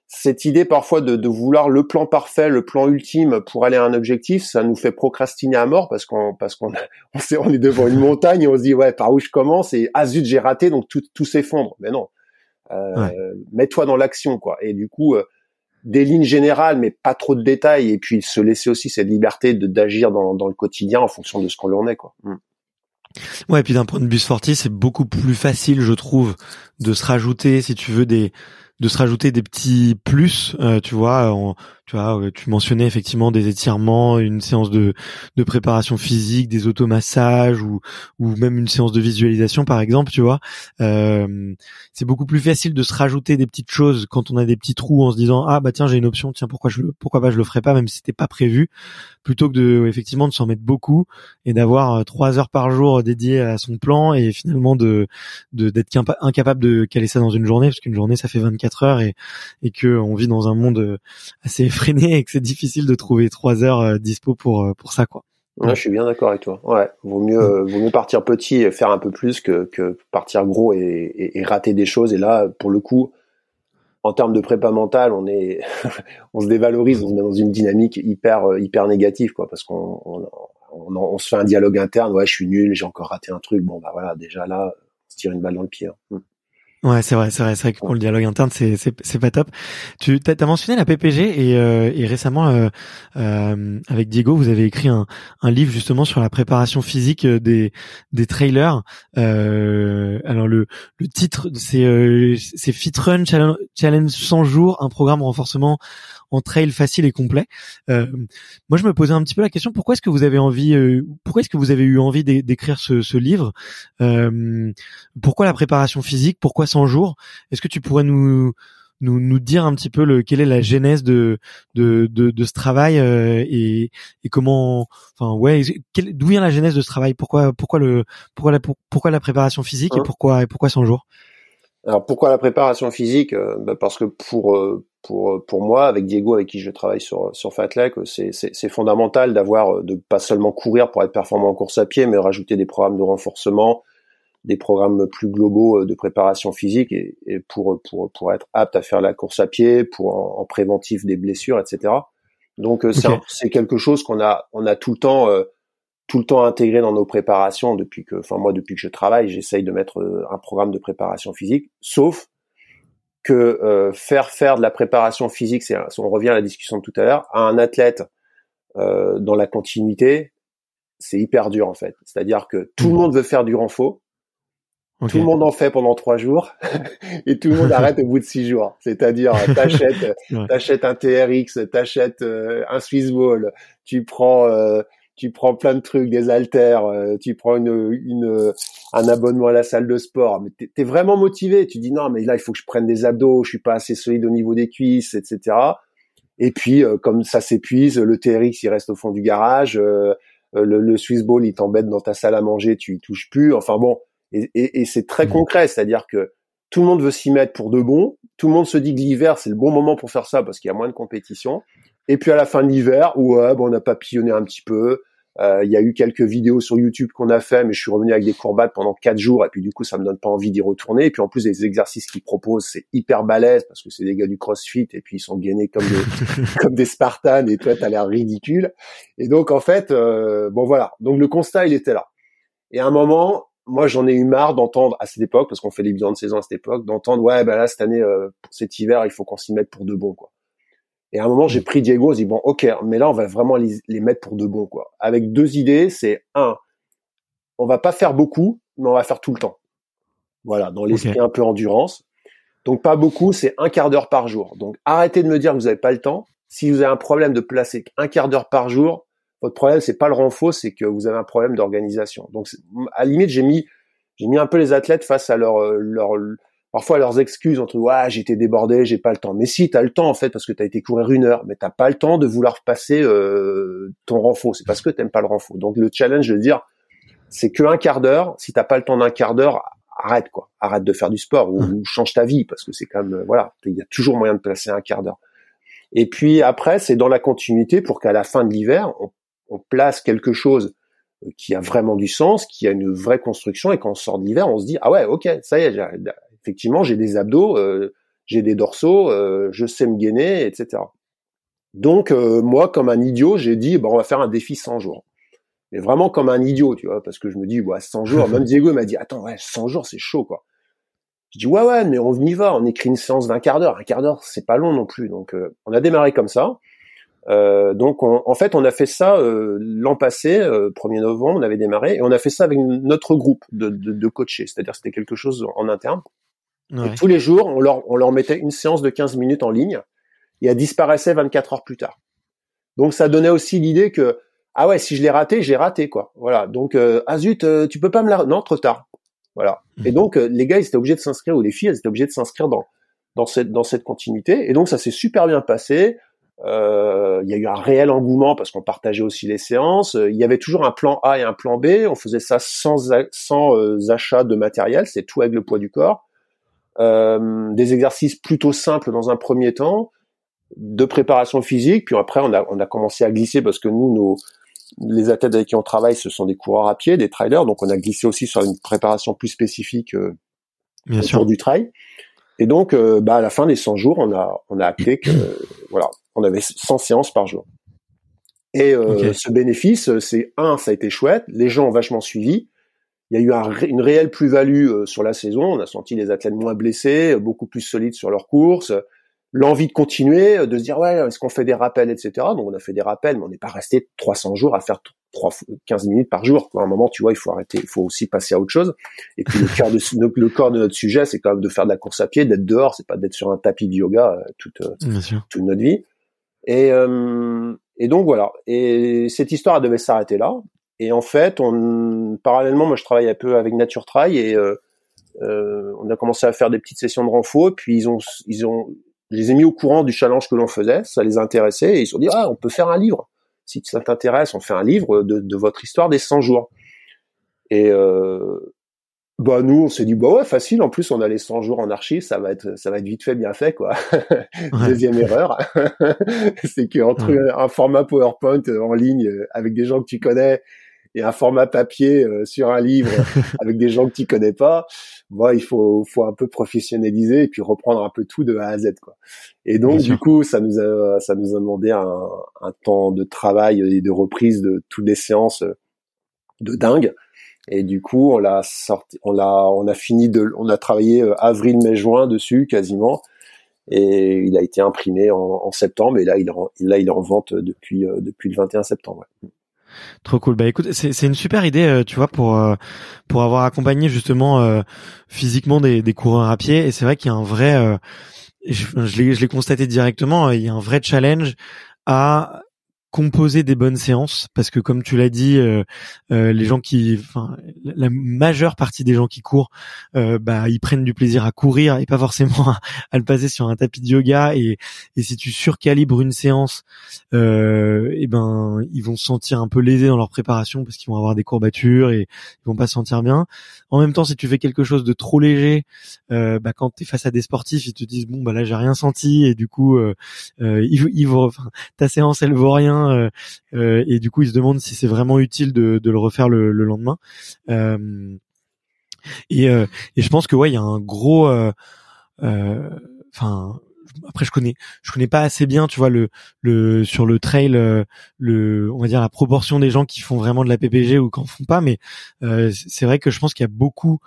cette idée parfois de, de, vouloir le plan parfait, le plan ultime pour aller à un objectif, ça nous fait procrastiner à mort parce qu'on parce qu'on on, on est devant une montagne et on se dit ouais par où je commence? Et ah zut j'ai raté donc tout, tout s'effondre. Mais non, euh, mets-toi dans l'action quoi. Et du coup euh, des lignes générales mais pas trop de détails et puis se laisser aussi cette liberté de d'agir dans, dans le quotidien en fonction de ce qu'on en est quoi. Mm. Ouais, et puis d'un point de vue sportif, c'est beaucoup plus facile, je trouve, de se rajouter, si tu veux, des de se rajouter des petits plus, euh, tu vois, tu vois, euh, tu mentionnais effectivement des étirements, une séance de, de préparation physique, des automassages ou, ou même une séance de visualisation par exemple, tu vois. Euh, c'est beaucoup plus facile de se rajouter des petites choses quand on a des petits trous en se disant ah bah tiens j'ai une option, tiens pourquoi je pourquoi pas je le ferai pas même si c'était pas prévu, plutôt que de effectivement de s'en mettre beaucoup et d'avoir euh, trois heures par jour dédiées à son plan et finalement de d'être incapable de caler ça dans une journée parce qu'une journée ça fait 24 heures et et que on vit dans un monde assez freiné et que c'est difficile de trouver trois heures euh, dispo pour euh, pour ça quoi. Ouais, je suis bien d'accord avec toi. Ouais, vaut mieux mm. vaut mieux partir petit et faire un peu plus que, que partir gros et, et, rater des choses. Et là, pour le coup, en termes de prépa mentale, on est on se dévalorise, on se met dans une dynamique hyper euh, hyper négative quoi, parce qu'on on, on, on, se fait un dialogue interne. Ouais, je suis nul, j'ai encore raté un truc. Bon bah voilà, déjà là, on se tire une balle dans le pied. Hein. Ouais, c'est vrai, c'est vrai, c'est vrai que pour le dialogue interne, c'est c'est c'est pas top. Tu t'as as mentionné la PPG et euh, et récemment euh, euh, avec Diego, vous avez écrit un un livre justement sur la préparation physique euh, des des trailers. Euh, alors le le titre c'est euh, c'est Fit Run Challenge, Challenge 100 jours, un programme renforcement en trail facile et complet. Euh, moi, je me posais un petit peu la question pourquoi est-ce que vous avez envie, euh, pourquoi est-ce que vous avez eu envie d'écrire ce, ce, livre? Euh, Pourquoi la préparation physique? Pourquoi 100 jours? Est-ce que tu pourrais nous nous, nous dire un petit peu le, quelle est la genèse de de, de, de ce travail euh, et, et comment enfin ouais d'où vient la genèse de ce travail? Pourquoi pourquoi le pourquoi la pourquoi la préparation physique et hein? pourquoi et pourquoi 100 jours? Alors pourquoi la préparation physique? Euh, bah Parce que pour pour pour moi, avec Diego, avec qui je travaille sur sur Fatlek, c'est c'est fondamental d'avoir de pas seulement courir pour être performant en course à pied, mais rajouter des programmes de renforcement, des programmes plus globaux euh, de préparation physique et, et pour pour pour être apte à faire la course à pied, pour en, préventif des blessures, etc. Donc euh, c'est c'est quelque chose qu'on a on a tout le temps euh, tout le temps intégré dans nos préparations depuis que enfin moi depuis que je travaille, j'essaye de mettre un programme de préparation physique, sauf que euh, faire faire de la préparation physique, c'est, on revient à la discussion de tout à l'heure, à un athlète euh, dans la continuité, c'est hyper dur en fait. C'est-à-dire que tout le mmh. monde veut faire du renfort, tout le monde en fait pendant trois jours et tout le monde arrête au bout de six jours. C'est-à-dire, t'achètes, t'achètes un TRX, t'achètes euh, un Swiss Ball, tu prends tu prends plein de trucs, des haltères, euh, tu prends une, une, un abonnement à la salle de sport, mais t'es es vraiment motivé. Tu dis non, mais là il faut que je prenne des abdos, je suis pas assez solide au niveau des cuisses, etc. Et puis euh, comme ça s'épuise, le TRX il reste au fond du garage, euh, le, le, Swiss Ball il t'embête dans ta salle à manger, tu y touches plus. Enfin bon, et, et, et c'est très mmh. concret, c'est-à-dire que tout le monde veut s'y mettre pour de bon. Tout le monde se dit que l'hiver c'est le bon moment pour faire ça parce qu'il y a moins de compétition. Et puis à la fin de l'hiver, ouais, bon, on a papillonné un petit peu. Euh, il y a eu quelques vidéos sur YouTube qu'on a fait, mais je suis revenu avec des courbates pendant quatre jours et puis du coup ça me donne pas envie d'y retourner. Et puis en plus les exercices qu'ils proposent c'est hyper balèze parce que c'est des gars du CrossFit et puis ils sont gainés comme des comme des Spartans et toi t'as l'air ridicule. Et donc en fait euh, bon voilà donc le constat il était là. Et à un moment moi j'en ai eu marre d'entendre à cette époque parce qu'on fait les bilans de saison à cette époque d'entendre ouais ben là cette année euh, cet hiver il faut qu'on s'y mette pour de bon quoi. Et à un moment, j'ai pris Diego, j'ai dit bon, ok, mais là, on va vraiment les, mettre pour de bon, quoi. Avec deux idées, c'est un, on va pas faire beaucoup, mais on va faire tout le temps. Voilà, dans l'esprit un peu endurance. Donc pas beaucoup, c'est un quart d'heure par jour. Donc arrêtez de me dire que vous n'avez pas le temps. Si vous avez un problème de placer un quart d'heure par jour, votre problème c'est pas le renfort, c'est que vous avez un problème d'organisation. Donc à la limite, j'ai mis j'ai mis un peu les athlètes face à leur leur parfois leurs excuses entre ouais j'étais débordé j'ai pas le temps mais si t'as le temps en fait parce que t'as été courir une heure. Mais t'as pas le temps de vouloir passer euh, ton renfort c'est parce que t'aimes pas le renfort donc le challenge de dire c'est que un quart d'heure. Si t'as pas le temps d'un quart d'heure arrête quoi. Arrête de faire du sport ou, mmh. change ta vie parce que c'est quand même euh, voilà il y a toujours moyen de placer un quart d'heure. Et puis après c'est dans la continuité pour qu'à la fin de l'hiver on, on place quelque chose euh, qui a vraiment du sens, qui a une vraie construction, et quand on sort de l'hiver, on se dit ah ouais, ok, ça y est, effectivement, j'ai des abdos, euh, j'ai des dorsaux, euh, je sais me gainer, etc. Donc, euh, moi, comme un idiot, j'ai dit, bon, on va faire un défi 100 jours. Mais vraiment comme un idiot, tu vois, parce que je me dis, ouais, 100 jours, même Diego m'a dit, attends, ouais, 100 jours, c'est chaud, quoi. Je dis, ouais, ouais, mais on y va, on écrit une séance d'un quart d'heure. Un quart d'heure, c'est pas long non plus. Donc, on a démarré comme ça. donc, en fait, on a fait ça l'an passé, 1er novembre, on avait démarré, et on a fait ça avec notre groupe de, de, de coachés, c'est-à-dire c'était quelque chose en interne. Tous les jours, on leur, on leur mettait une séance de 15 minutes en ligne et elle disparaissait 24 heures plus tard. Donc ça donnait aussi l'idée que ah ouais, si je l'ai raté, j'ai raté quoi. Voilà. Donc euh, ah zut, euh, tu peux pas me la non trop tard. Voilà. Et donc euh, les gars, ils étaient obligés de s'inscrire ou les filles, elles étaient obligées de s'inscrire dans dans cette dans cette continuité. Et donc ça s'est super bien passé. Il y a eu un réel engouement parce qu'on partageait aussi les séances. Il y avait toujours un plan A et un plan B. On faisait ça sans sans achat de matériel. C'est tout avec le poids du corps. Des exercices plutôt simples dans un premier temps de préparation physique, puis après on a, on a commencé à glisser parce que nous, nos, les athlètes avec qui on travaille, ce sont des coureurs à pied, des trailers, donc on a glissé aussi sur une préparation plus spécifique euh, Bien autour sûr. du trail. Et donc, euh, bah, à la fin des 100 jours, on a, on a acté que, voilà, on avait 100 séances par jour. Et euh, ce bénéfice, c'est un, ça a été chouette, les gens ont vachement suivi. Il y a eu une réelle plus-value euh, sur la saison. On a senti les athlètes moins blessés, beaucoup plus solides sur leurs courses l'envie de continuer, euh, de se dire ouais, est-ce qu'on fait des rappels, etc. Donc on a fait des rappels, mais on n'est pas resté 300 jours à faire 3, 15 minutes par jour. À un moment, tu vois, il faut arrêter, il faut aussi passer à autre chose. Et puis le cœur de le corps de notre sujet, c'est quand même de faire de la course à pied, d'être dehors, c'est pas d'être sur un tapis de yoga euh, toute euh, toute notre vie. Et et donc voilà. Et cette histoire elle devait s'arrêter là. Et en fait, on parallèlement, moi je travaille un peu avec Nature Trail et euh, on a commencé à faire des petites sessions de renfort. Puis ils ont ils ont je les ai mis au courant du challenge que l'on faisait, ça les intéressait, et ils se sont dit, ah, on peut faire un livre. Si ça t'intéresse, on fait un livre de, de, votre histoire des 100 jours. Et euh, bah nous, on s'est dit, bah ouais, facile, en plus on a les 100 jours en archive, ça va être ça va être vite fait, bien fait, quoi. Deuxième erreur, c'est qu'entre un format PowerPoint en ligne avec des gens que tu connais et un format papier euh, sur un livre avec des gens que tu connais pas, bon, il faut, faut un peu professionnaliser et puis reprendre un peu tout de A à Z, quoi. Et donc, du coup, ça nous a, ça nous a demandé un, un, temps de travail et de reprise de toutes les séances de dingue. Et du coup, on l'a sorti, on l'a, on a fini de, on a travaillé euh, avril, mai, juin dessus quasiment. Et il a été imprimé en, en septembre. Et là, il est en, là, il est en vente depuis, euh, depuis le 21 septembre. Ouais. Trop cool. Bah écoute, c'est une super idée, euh, tu vois, pour euh, pour avoir accompagné justement euh, physiquement des, des coureurs à pied. Et c'est vrai qu'il y a un vrai, je, je l'ai constaté directement, il y a un vrai challenge à composer des bonnes séances parce que comme tu l'as dit euh, euh, les gens qui enfin la majeure partie des gens qui courent euh, bah ils prennent du plaisir à courir et pas forcément à, le passer sur un tapis de yoga. Et, et si tu surcalibres une séance et eh ben ils vont se sentir un peu lésés dans leur préparation parce qu'ils vont avoir des courbatures et ils vont pas se sentir bien. En même temps si tu fais quelque chose de trop léger bah quand tu es face à des sportifs ils te disent bon bah là j'ai rien senti et du coup ils, ils vont ta séance elle vaut rien euh, euh, et du coup ils se demandent si c'est vraiment utile de, le refaire le, lendemain. Euh, et, et je pense que ouais, il y a un gros, enfin après je connais je connais pas assez bien tu vois le le sur le trail le on va dire la proportion des gens qui font vraiment de la PPG ou qui en font pas mais c'est vrai que je pense qu'il y a beaucoup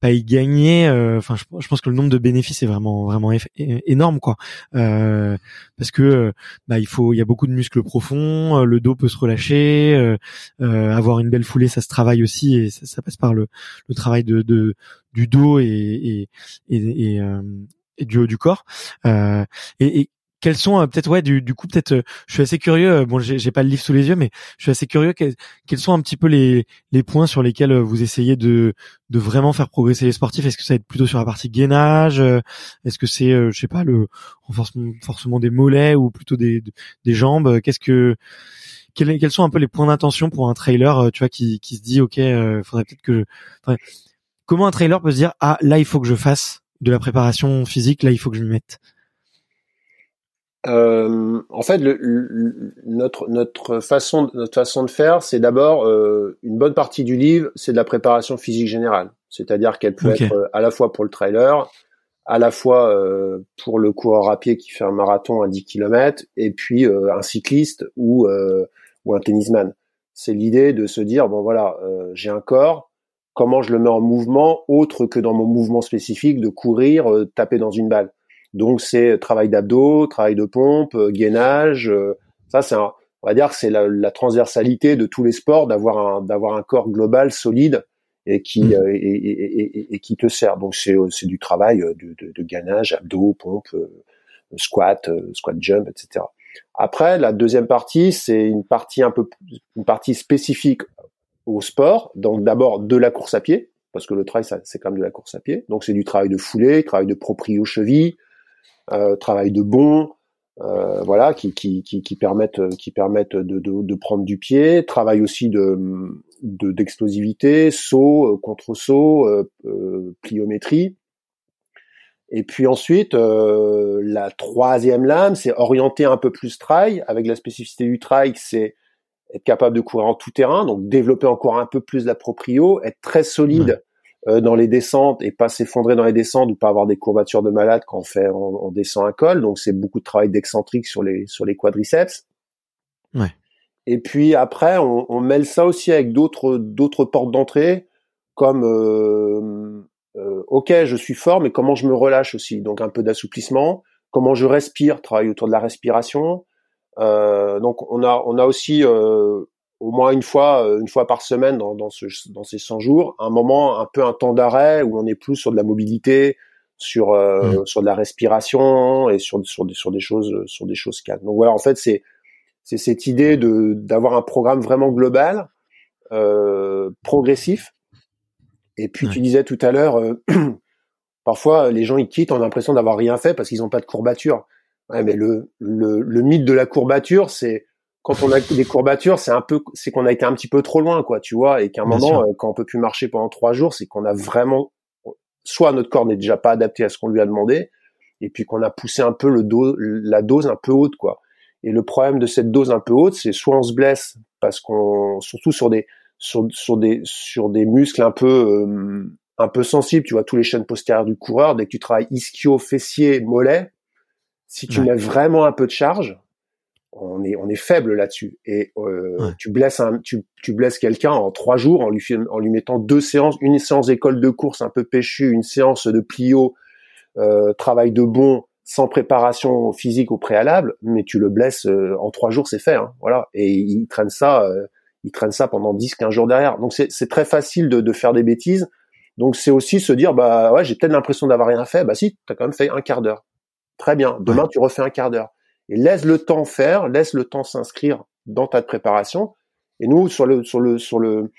pas y gagner euh, enfin je, pense que le nombre de bénéfices est vraiment vraiment énorme quoi. Euh, parce que euh, bah il faut il y a beaucoup de muscles profonds le dos peut se relâcher avoir une belle foulée ça se travaille aussi et ça, passe par le, travail de, du dos et et, du haut du corps. Et, quels sont euh, peut-être ouais du, coup peut-être euh, je suis assez curieux euh, bon j'ai, pas le livre sous les yeux mais je suis assez curieux quels, sont un petit peu les points sur lesquels vous essayez de vraiment faire progresser les sportifs. Est-ce que ça va être plutôt sur la partie gainage est-ce que c'est je sais pas le renforcement forcément des mollets ou plutôt des jambes qu'est-ce que quels, sont un peu les points d'attention pour un trailer tu vois qui qui se dit ok faudrait peut-être que je... comment un trailer peut se dire ah là il faut que je fasse de la préparation physique là il faut que je m'y mette? Euh, en fait, le, notre notre façon notre façon de faire, c'est d'abord euh, une bonne partie du livre, c'est de la préparation physique générale, c'est-à-dire qu'elle peut être euh, à la fois pour le trailer, à la fois euh, pour le coureur à pied qui fait un marathon à 10 km, et puis un cycliste ou ou un tennisman. C'est l'idée de se dire bon voilà, j'ai un corps, comment je le mets en mouvement autre que dans mon mouvement spécifique de courir, taper dans une balle donc c'est travail d'abdos, travail de pompe, euh, gainage. Euh, ça c'est on va dire que c'est la, transversalité de tous les sports d'avoir un d'avoir un corps global solide et qui Mm. euh, et, et- et- et qui te sert. Donc c'est c'est du travail de, de, de gainage, abdos, pompe, squat, squat jump, etc. Après, la deuxième partie, c'est une partie un peu une partie spécifique au sport. Donc d'abord de la course à pied, parce que le trail c'est quand même de la course à pied. Donc c'est du travail de foulée, travail de proprio cheville, travail de bond, euh, voilà, qui, qui, qui, qui permettent qui permettent de, de, de prendre du pied. Travail aussi de de- d'explosivité, saut, euh, contre-saut, euh, euh, pliométrie. Et puis ensuite, euh, la troisième lame, c'est orienter un peu plus trail. Avec la spécificité du trail, c'est être capable de courir en tout terrain, donc développer encore un peu plus la proprio, être très solide euh, dans les descentes et pas s'effondrer dans les descentes ou pas avoir des courbatures de malade quand on fait on, on descend un col. Donc c'est beaucoup de travail d'excentrique sur les sur les quadriceps. Ouais. Et puis après, on, on mêle ça aussi avec d'autres d'autres portes d'entrée, comme euh, euh, ok, je suis fort, mais comment je me relâche aussi? Donc un peu d'assouplissement, comment je respire, travail autour de la respiration. Euh, donc on a on a aussi euh, au moins une fois euh, une fois par semaine dans dans, ce, dans ces 100 jours un moment un peu un temps d'arrêt où on est plus sur de la mobilité, sur euh, sur de la respiration et sur sur des sur des choses sur des choses calmes. Donc voilà, en fait c'est c'est cette idée de d'avoir un programme vraiment global, euh, progressif. Et puis tu disais tout à l'heure, euh, parfois les gens ils quittent, a l'impression d'avoir rien fait parce qu'ils n'ont pas de courbature. Ouais, mais le, le le mythe de la courbature, c'est quand on a des courbatures, c'est un peu, c'est qu'on a été un petit peu trop loin, quoi, tu vois, et qu'à un Bien moment, sûr. euh, quand on peut plus marcher pendant trois jours, c'est qu'on a vraiment, soit notre corps n'est déjà pas adapté à ce qu'on lui a demandé, et puis qu'on a poussé un peu le dos, la dose un peu haute, quoi. Et le problème de cette dose un peu haute, c'est soit on se blesse parce qu'on, surtout sur des, sur, sur des, sur des muscles un peu, euh, un peu sensibles, tu vois, tous les chaînes postérieures du coureur, dès que tu travailles ischio, fessier, mollet, si tu Ouais. mets vraiment un peu de charge, on est on est faible là-dessus. Et euh, Ouais. tu blesses un tu, tu blesses quelqu'un en trois jours en lui en lui mettant deux séances une séance d'école de course un peu péchue une séance de plio euh, travail de bon sans préparation physique au préalable mais tu le blesses euh, en trois jours c'est fait hein, voilà. Et il traîne ça euh, il traîne ça pendant 10 15 jours derrière. Donc c'est c'est très facile de, de faire des bêtises. Donc c'est aussi se dire bah ouais j'ai peut-être l'impression d'avoir rien fait. Bah si t'as quand même fait un quart d'heure. Très bien. Demain tu refais un quart d'heure et laisse le temps faire, laisse le temps s'inscrire dans ta préparation. Et nous, sur le, sur le, sur le,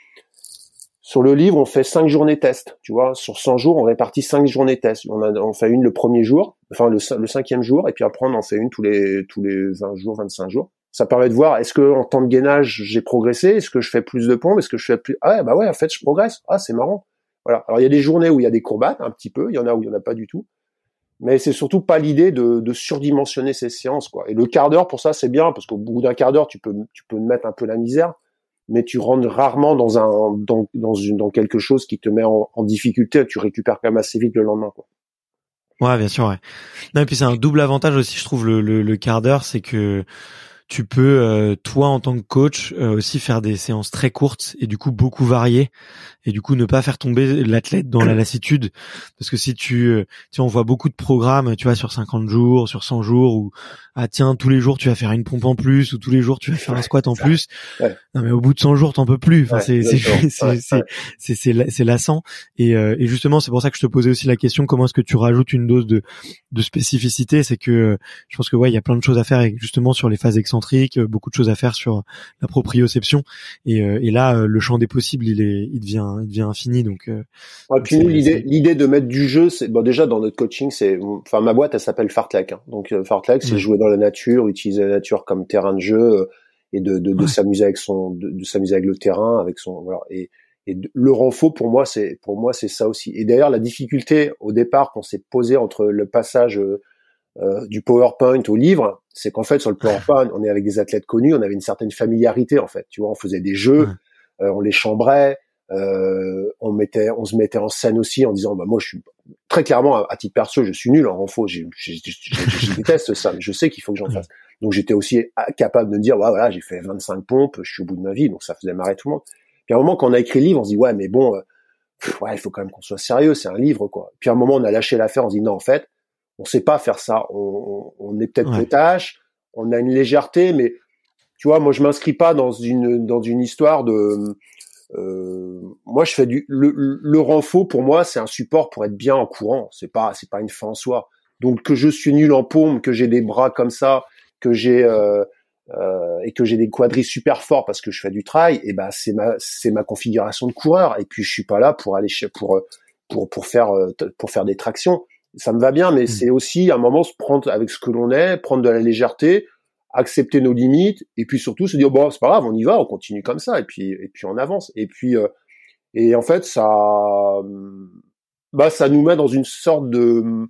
sur le livre, on fait cinq journées test. Tu vois, sur 100 jours, on répartit cinq journées test. On, a, on fait une le premier jour, enfin le, le cinquième jour, et puis après on en fait une tous les, tous les 20 jours, 25 jours. Ça permet de voir est-ce que en temps de gainage j'ai progressé, est-ce que je fais plus de pompes, est-ce que je fais plus? Ah bah ouais, en fait je progresse. Ah c'est marrant. Voilà. Alors il y a des journées où il y a des courbates un petit peu, il y en a où il y en a pas du tout mais c'est surtout pas l'idée de, de surdimensionner ces séances quoi. Et le quart d'heure pour ça c'est bien parce qu'au bout d'un quart d'heure tu peux tu peux mettre un peu la misère, mais tu rentres rarement dans un dans dans une dans quelque chose qui te met en, en difficulté. Tu récupères quand même assez vite le lendemain quoi. Ouais, bien sûr. Ouais. Non, et puis c'est un double avantage aussi, je trouve, le, le, le quart d'heure, c'est que tu peux, euh, toi en tant que coach, euh, aussi faire des séances très courtes et du coup beaucoup variées, et du coup ne pas faire tomber l'athlète dans la lassitude, parce que si tu, euh, tu on voit beaucoup de programmes, tu vois, sur 50 jours, sur 100 jours, où ah tiens tous les jours tu vas faire une pompe en plus, ou tous les jours tu vas faire un squat en plus. Ouais. Non mais au bout de 100 jours t'en peux plus. Enfin Ouais, c'est c'est lassant. Et, euh, et justement c'est pour ça que je te posais aussi la question comment est-ce que tu rajoutes une dose de de spécificité, c'est que je pense que ouais, il y a plein de choses à faire avec, justement sur les phases excentriques, euh, beaucoup de choses à faire sur la proprioception et, euh, et là euh, le champ des possibles, il est il devient il devient infini donc Ouais, puis c'est- nous, l'idée, l'idée de mettre du jeu, c'est bon déjà dans notre coaching, c'est, enfin ma boîte, elle s'appelle Fartlek. Hein. Donc Fartlek, c'est Mm. jouer dans la nature, utiliser la nature comme terrain de jeu et de, de, de Ouais. s'amuser avec son, de, de s'amuser avec le terrain, avec son voilà. Et, et le renfort pour moi, c'est pour moi c'est ça aussi. Et d'ailleurs la difficulté au départ qu'on s'est posé entre le passage euh, euh, du PowerPoint au livre, c'est qu'en fait sur le PowerPoint, on est avec des athlètes connus, on avait une certaine familiarité en fait. Tu vois, on faisait des jeux, euh, on les chambrait, euh, on mettait, on se mettait en scène aussi en disant, bah moi je suis très clairement à, titre perso, je suis nul en renfo, j'ai- j'ai- j'ai- j'ai- je déteste ça, mais je sais qu'il faut que j'en fasse. Donc j'étais aussi à- capable de me dire, ouais, voilà, j'ai fait 25 pompes, je suis au bout de ma vie, donc ça faisait marrer tout le monde. Puis à un moment, quand on a écrit le livre, on se dit, ouais, mais bon, euh, pff, ouais, il faut quand même qu'on soit sérieux, c'est un livre, quoi. Puis à un moment, on a lâché l'affaire, on se dit, non, en fait, on sait pas faire ça, on, on, on est peut-être Ouais. potache, on a une légèreté, mais tu vois, moi, je m'inscris pas dans une dans une histoire de euh, moi, je fais du le, le renfort pour moi, c'est un support pour être bien en courant. C'est pas c'est pas une fin en soi. Donc que je suis nul en paume, que j'ai des bras comme ça, que j'ai euh, euh, et que j'ai des quadris super forts parce que je fais du trail, et ben c'est ma c'est ma configuration de coureur. Et puis je suis pas là pour aller pour pour pour faire euh, pour faire des tractions. Ça me va bien, mais mmh. c'est aussi un moment se prendre avec ce que l'on est, prendre de la légèreté, accepter nos limites, et puis surtout se dire bon c'est pas grave, on y va, on continue comme ça, et puis et puis on avance. Et puis euh, et en fait ça bah ça nous met dans une sorte de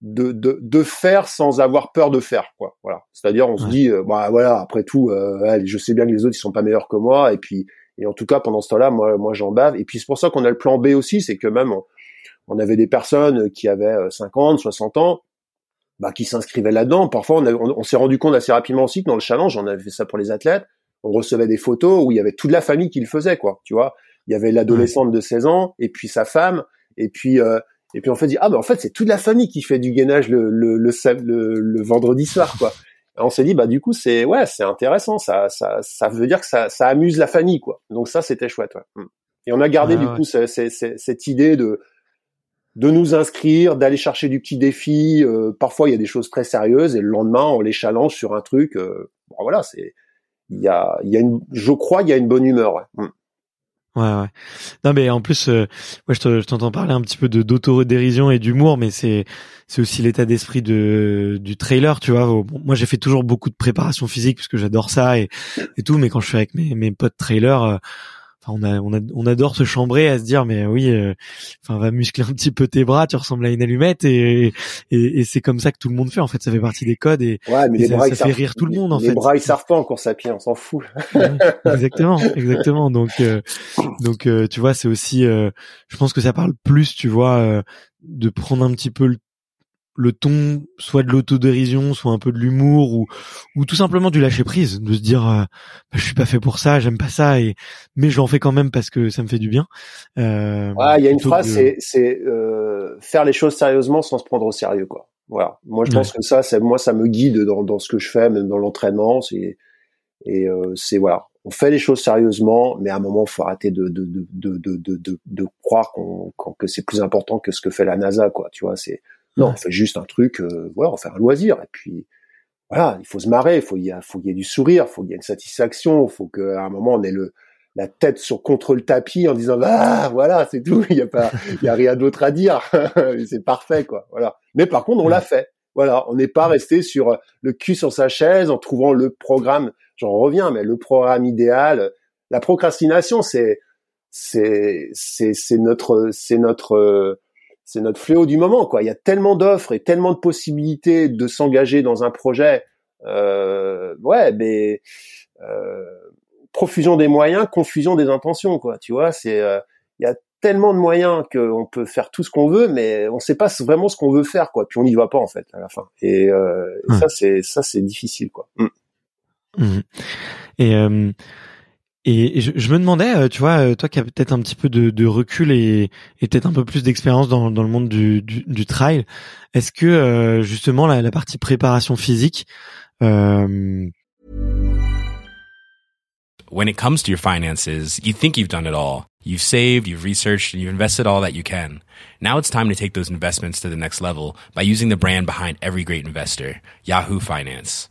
de, de, de faire sans avoir peur de faire quoi. Voilà. C'est-à-dire on se dit euh, bah voilà après tout euh, je sais bien que les autres ils sont pas meilleurs que moi et puis et en tout cas pendant ce temps-là moi moi j'en bave. Et puis c'est pour ça qu'on a le plan B aussi c'est que même on, avait des personnes qui avaient 50 euh, 60 ans bah qui s'inscrivaient là-dedans. Parfois on, on, s'est rendu compte assez rapidement aussi que dans le challenge on avait fait ça pour les athlètes on recevait des photos où il y avait toute la famille qui le faisait quoi tu vois. Il y avait l'adolescente de 16 ans et puis sa femme et puis euh, et puis on fait dit ah ben en fait c'est toute la famille qui fait du gainage le le le, le, vendredi soir quoi. Et on s'est dit bah du coup c'est ouais c'est intéressant ça ça ça veut dire que ça ça amuse la famille quoi. Donc ça c'était chouette ouais. Mm. Et on a gardé du coup cette idée de de nous inscrire, d'aller chercher du petit défi. Euh, parfois il y a des choses très sérieuses et le lendemain on les challenge sur un truc. Euh, bon, voilà c'est il y a il y a une je crois il y a une bonne humeur. Ouais. Ouais, ouais. Non, mais en plus, euh, moi, je t'entends parler un petit peu de d'autodérision et d'humour, mais c'est c'est aussi l'état d'esprit de du trailer, tu vois. moi, j'ai fait toujours beaucoup de préparation physique parce que j'adore ça et, et tout, mais quand je suis avec mes mes potes trailers, euh, on, a, on, a, on adore se chambrer à se dire mais oui euh, enfin va muscler un petit peu tes bras tu ressembles à une allumette et, et, et c'est comme ça que tout le monde fait en fait. Ça fait partie des codes et, ouais, mais les ça, bras, ça fait rire tout le monde en les fait. bras ils servent pas en course à pied on s'en fout. Exactement exactement. Donc euh, donc euh, tu vois c'est aussi je pense que ça parle plus tu vois de prendre un petit peu le le ton soit de l'autodérision, soit un peu de l'humour ou ou tout simplement du lâcher prise, de se dire euh, bah, je suis pas fait pour ça, j'aime pas ça et mais je l'en fais quand même parce que ça me fait du bien. Euh, il y a une phrase, c'est c'est euh, faire les choses sérieusement sans se prendre au sérieux quoi. Voilà. Moi je pense que ça, c'est moi ça me guide dans dans ce que je fais, même dans l'entraînement, c'est et euh, c'est voilà, on fait les choses sérieusement, mais à un moment, il faut arrêter de de de de de de, de croire qu'on que c'est plus important que ce que fait la NASA, quoi. Tu vois, c'est non, on fait juste un truc, euh, voilà, on fait un loisir. Et puis, voilà, il faut se marrer, il faut y, faut y ait du sourire, il faut y ait une satisfaction, il faut qu'à un moment on ait le la tête sur contre le tapis en disant ah voilà c'est tout, il y a pas, il y a rien d'autre à dire, c'est parfait quoi, voilà. Mais par contre on l'a fait, voilà, on n'est pas resté sur le cul sur sa chaise en trouvant le programme. J'en reviens, mais le programme idéal, la procrastination c'est c'est c'est c'est notre c'est notre c'est notre fléau du moment. Quoi. Il y a tellement d'offres et tellement de possibilités de s'engager dans un projet. Euh, ouais, mais euh, profusion des moyens, confusion des intentions. Quoi. Tu vois, c'est euh, il y a tellement de moyens qu'on peut faire tout ce qu'on veut, mais on ne sait pas vraiment ce qu'on veut faire. Quoi. Puis on n'y va pas en fait à la fin. Et, euh, ça, c'est ça, c'est difficile. Quoi. Mm. Mmh. Et et je, je, me demandais, euh, tu vois, euh, toi qui as peut-être un petit peu de, de recul et, et peut-être un peu plus d'expérience dans, dans le monde du, du, du trail, est-ce que euh, justement la, la, partie préparation physique euh... When it comes to your finances, you think you've done it all. You've saved, you've researched, and you've invested all that you can. Now it's time to take those investments to the next level by using the brand behind every great investor, Yahoo Finance.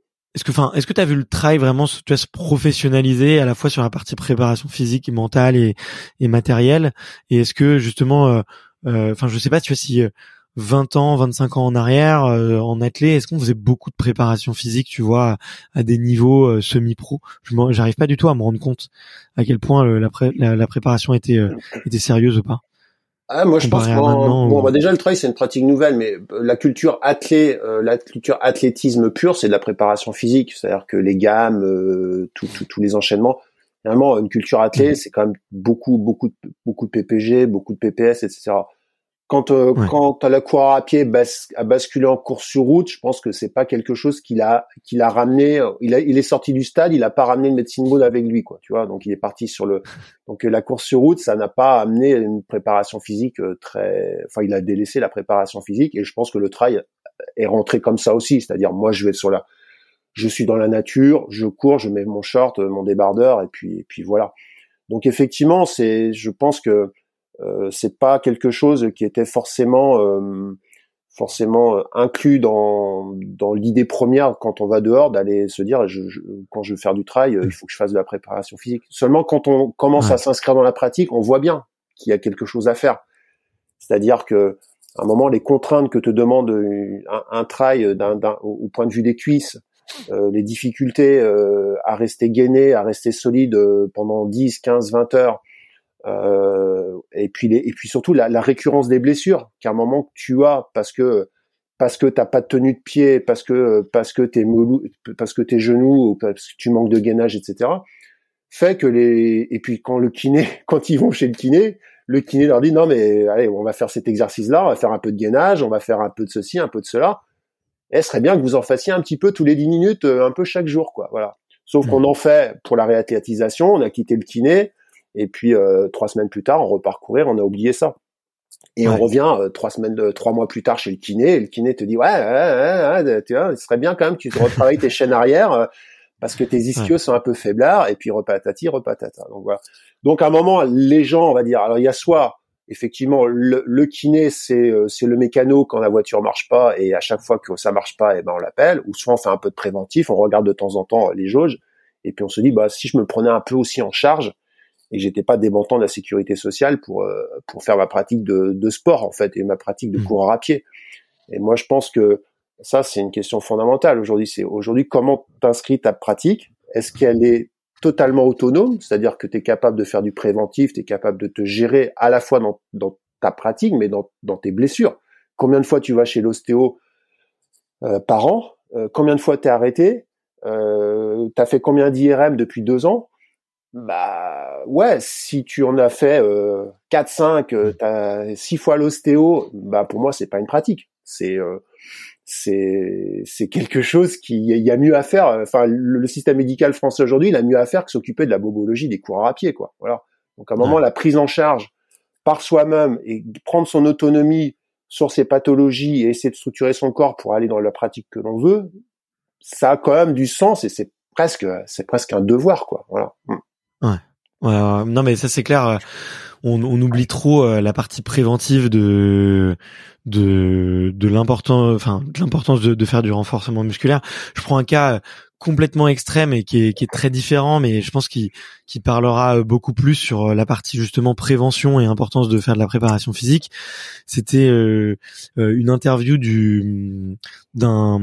Est-ce que, enfin, est-ce que tu as vu le trail vraiment se professionnaliser à la fois sur la partie préparation physique et mentale et, matérielle? Et est-ce que justement, euh, euh, enfin, je sais pas, tu vois, si 20 euh, ans, 25 ans en arrière, en athlète, est-ce qu'on faisait beaucoup de préparation physique, tu vois, à des niveaux semi-pro? Je j'arrive pas du tout à me rendre compte à quel point la, préparation était sérieuse ou pas. Ah, moi je pense que bon, bah, déjà le trail c'est une pratique nouvelle, mais euh, la culture athlé, euh, la culture athlétisme pur, c'est de la préparation physique, c'est-à-dire que les gammes, euh, tous les enchaînements. Finalement, une culture athlé, mhm. c'est quand même beaucoup, beaucoup, beaucoup de PPG, beaucoup de PPS, etc. quand euh, quand la coureur à pied a basculé en course sur route, je pense que c'est pas quelque chose qu'il a qu'il a ramené. Il a il est sorti du stade, il a pas ramené le médecine mode avec lui, quoi. Tu vois, donc il est parti sur le. Donc la course sur route, ça n'a pas amené une préparation physique euh, très. Enfin, il a délaissé la préparation physique et je pense que le trail est rentré comme ça aussi. C'est-à-dire, moi, je vais sur la. Je suis dans la nature, je cours, je mets mon short, mon débardeur et puis et puis voilà. Donc effectivement, c'est. Je pense que euh, c'est pas quelque chose qui était forcément euh, forcément euh, inclus dans dans l'idée première quand on va dehors d'aller se dire je, quand je veux faire du trail il faut que je fasse de la préparation physique. Seulement quand on commence à s'inscrire dans la pratique on voit bien qu'il y a quelque chose à faire. C'est-à-dire que à un moment les contraintes que te demande un, un trail d'un, au point de vue des cuisses les difficultés à rester gainé à rester solide pendant 10 15 20 heures euh, et puis les, et puis surtout la, la récurrence des blessures qu'à un moment que tu as parce que parce que t'as pas de tenue de pied, parce que parce que t'es parce que tes genoux, parce que tu manques de gainage, etc. fait que les et puis quand le kiné, quand ils vont chez le kiné, le kiné leur dit non mais allez on va faire cet exercice-là, on va faire un peu de gainage, on va faire un peu de ceci, un peu de cela. Et ce serait bien que vous en fassiez un petit peu tous les 10 minutes, euh, un peu chaque jour quoi. Voilà. Sauf mmh. qu'on en fait pour la réathlétisation, on a quitté le kiné, et puis euh, trois semaines plus tard, on repart courir, on a oublié ça. Et on revient euh, trois semaines, de, trois mois plus tard chez le kiné, et le kiné te dit ouais, ouais, ouais, tu vois, ce serait bien quand même que tu retravailles tes chaînes arrière euh, parce que tes ischios sont un peu faiblards, et puis repatati, repatata. Donc voilà. Donc à un moment, les gens, on va dire, alors il y a soit effectivement le, le kiné, c'est c'est le mécano quand la voiture marche pas, et à chaque fois que ça marche pas, et eh ben on l'appelle, ou soit on fait un peu de préventif, on regarde de temps en temps les jauges, et puis on se dit bah si je me prenais un peu aussi en charge et j'étais pas débentant de la sécurité sociale pour euh, pour faire ma pratique de, de sport en fait et ma pratique de mmh. coureur à pied. Et moi je pense que ça c'est une question fondamentale aujourd'hui. C'est aujourd'hui comment t'inscris ta pratique? Est-ce qu'elle est totalement autonome, c'est-à-dire que tu es capable de faire du préventif, tu es capable de te gérer à la fois dans, dans ta pratique, mais dans, dans tes blessures. Combien de fois tu vas chez l'ostéo euh, par an? Euh, Combien de fois t'es arrêté? Euh, T'as fait combien d'IRM depuis deux ans? Bah ouais, si tu en as fait euh, 4 5, euh, t'as 6 fois l'ostéo, bah pour moi c'est pas une pratique. C'est euh, c'est c'est quelque chose qui il y a mieux à faire enfin le, système médical français aujourd'hui, il a mieux à faire que s'occuper de la bobologie des coureurs à pied quoi. Voilà. Donc à un moment la prise en charge par soi-même et prendre son autonomie sur ses pathologies et essayer de structurer son corps pour aller dans la pratique que l'on veut, ça a quand même du sens et c'est presque c'est presque un devoir quoi. Voilà. Ouais. non mais ça c'est clair. Euh, on, on, oublie trop euh, la partie préventive de de de l'important, enfin de l'importance de, de, faire du renforcement musculaire. Je prends un cas complètement extrême et qui est, qui est très différent, mais je pense qu'il qui parlera beaucoup plus sur la partie justement prévention et importance de faire de la préparation physique. C'était euh, une interview du d'un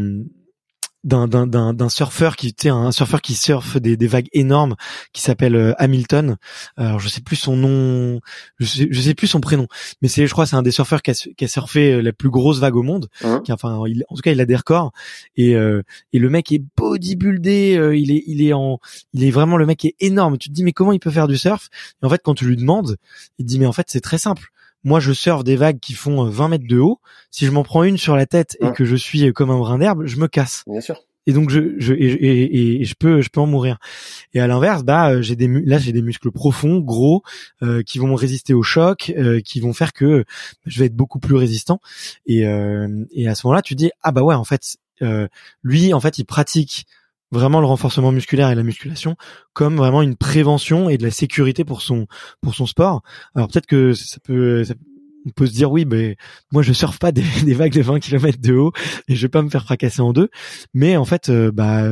d'un d'un d'un surfeur qui était un surfeur qui surfe des, des vagues énormes qui s'appelle euh, Hamilton. Alors je sais plus son nom je sais, je sais plus son prénom mais c'est je crois c'est un des surfeurs qui a, qui a surfé euh, la plus grosse vague au monde hein qui, enfin il, en tout cas il a des records. Et euh, et le mec est bodybuildé il est il est en il est vraiment le mec est énorme. Tu te dis mais comment il peut faire du surf? Et en fait quand tu lui demandes il te dit mais en fait c'est très simple moi je surfe des vagues qui font 20 euh, mètres de haut. Si je m'en prends une sur la tête et que je suis euh, comme un brin d'herbe, je me casse. Bien sûr. Et donc je je et, et, je peux je peux en mourir. Et à l'inverse, bah euh, j'ai des là j'ai des muscles profonds, gros, qui vont résister au choc, qui vont faire que je vais être beaucoup plus résistant. Et et à ce moment-là, tu dis ah bah ouais en fait lui en fait il pratique vraiment le renforcement musculaire et la musculation comme vraiment une prévention et de la sécurité pour son pour son sport. Alors peut-être que ça peut, on peut se dire oui, mais moi je surfe pas des, des, vagues de 20 km de haut et je vais pas me faire fracasser en deux. Mais en fait, euh, bah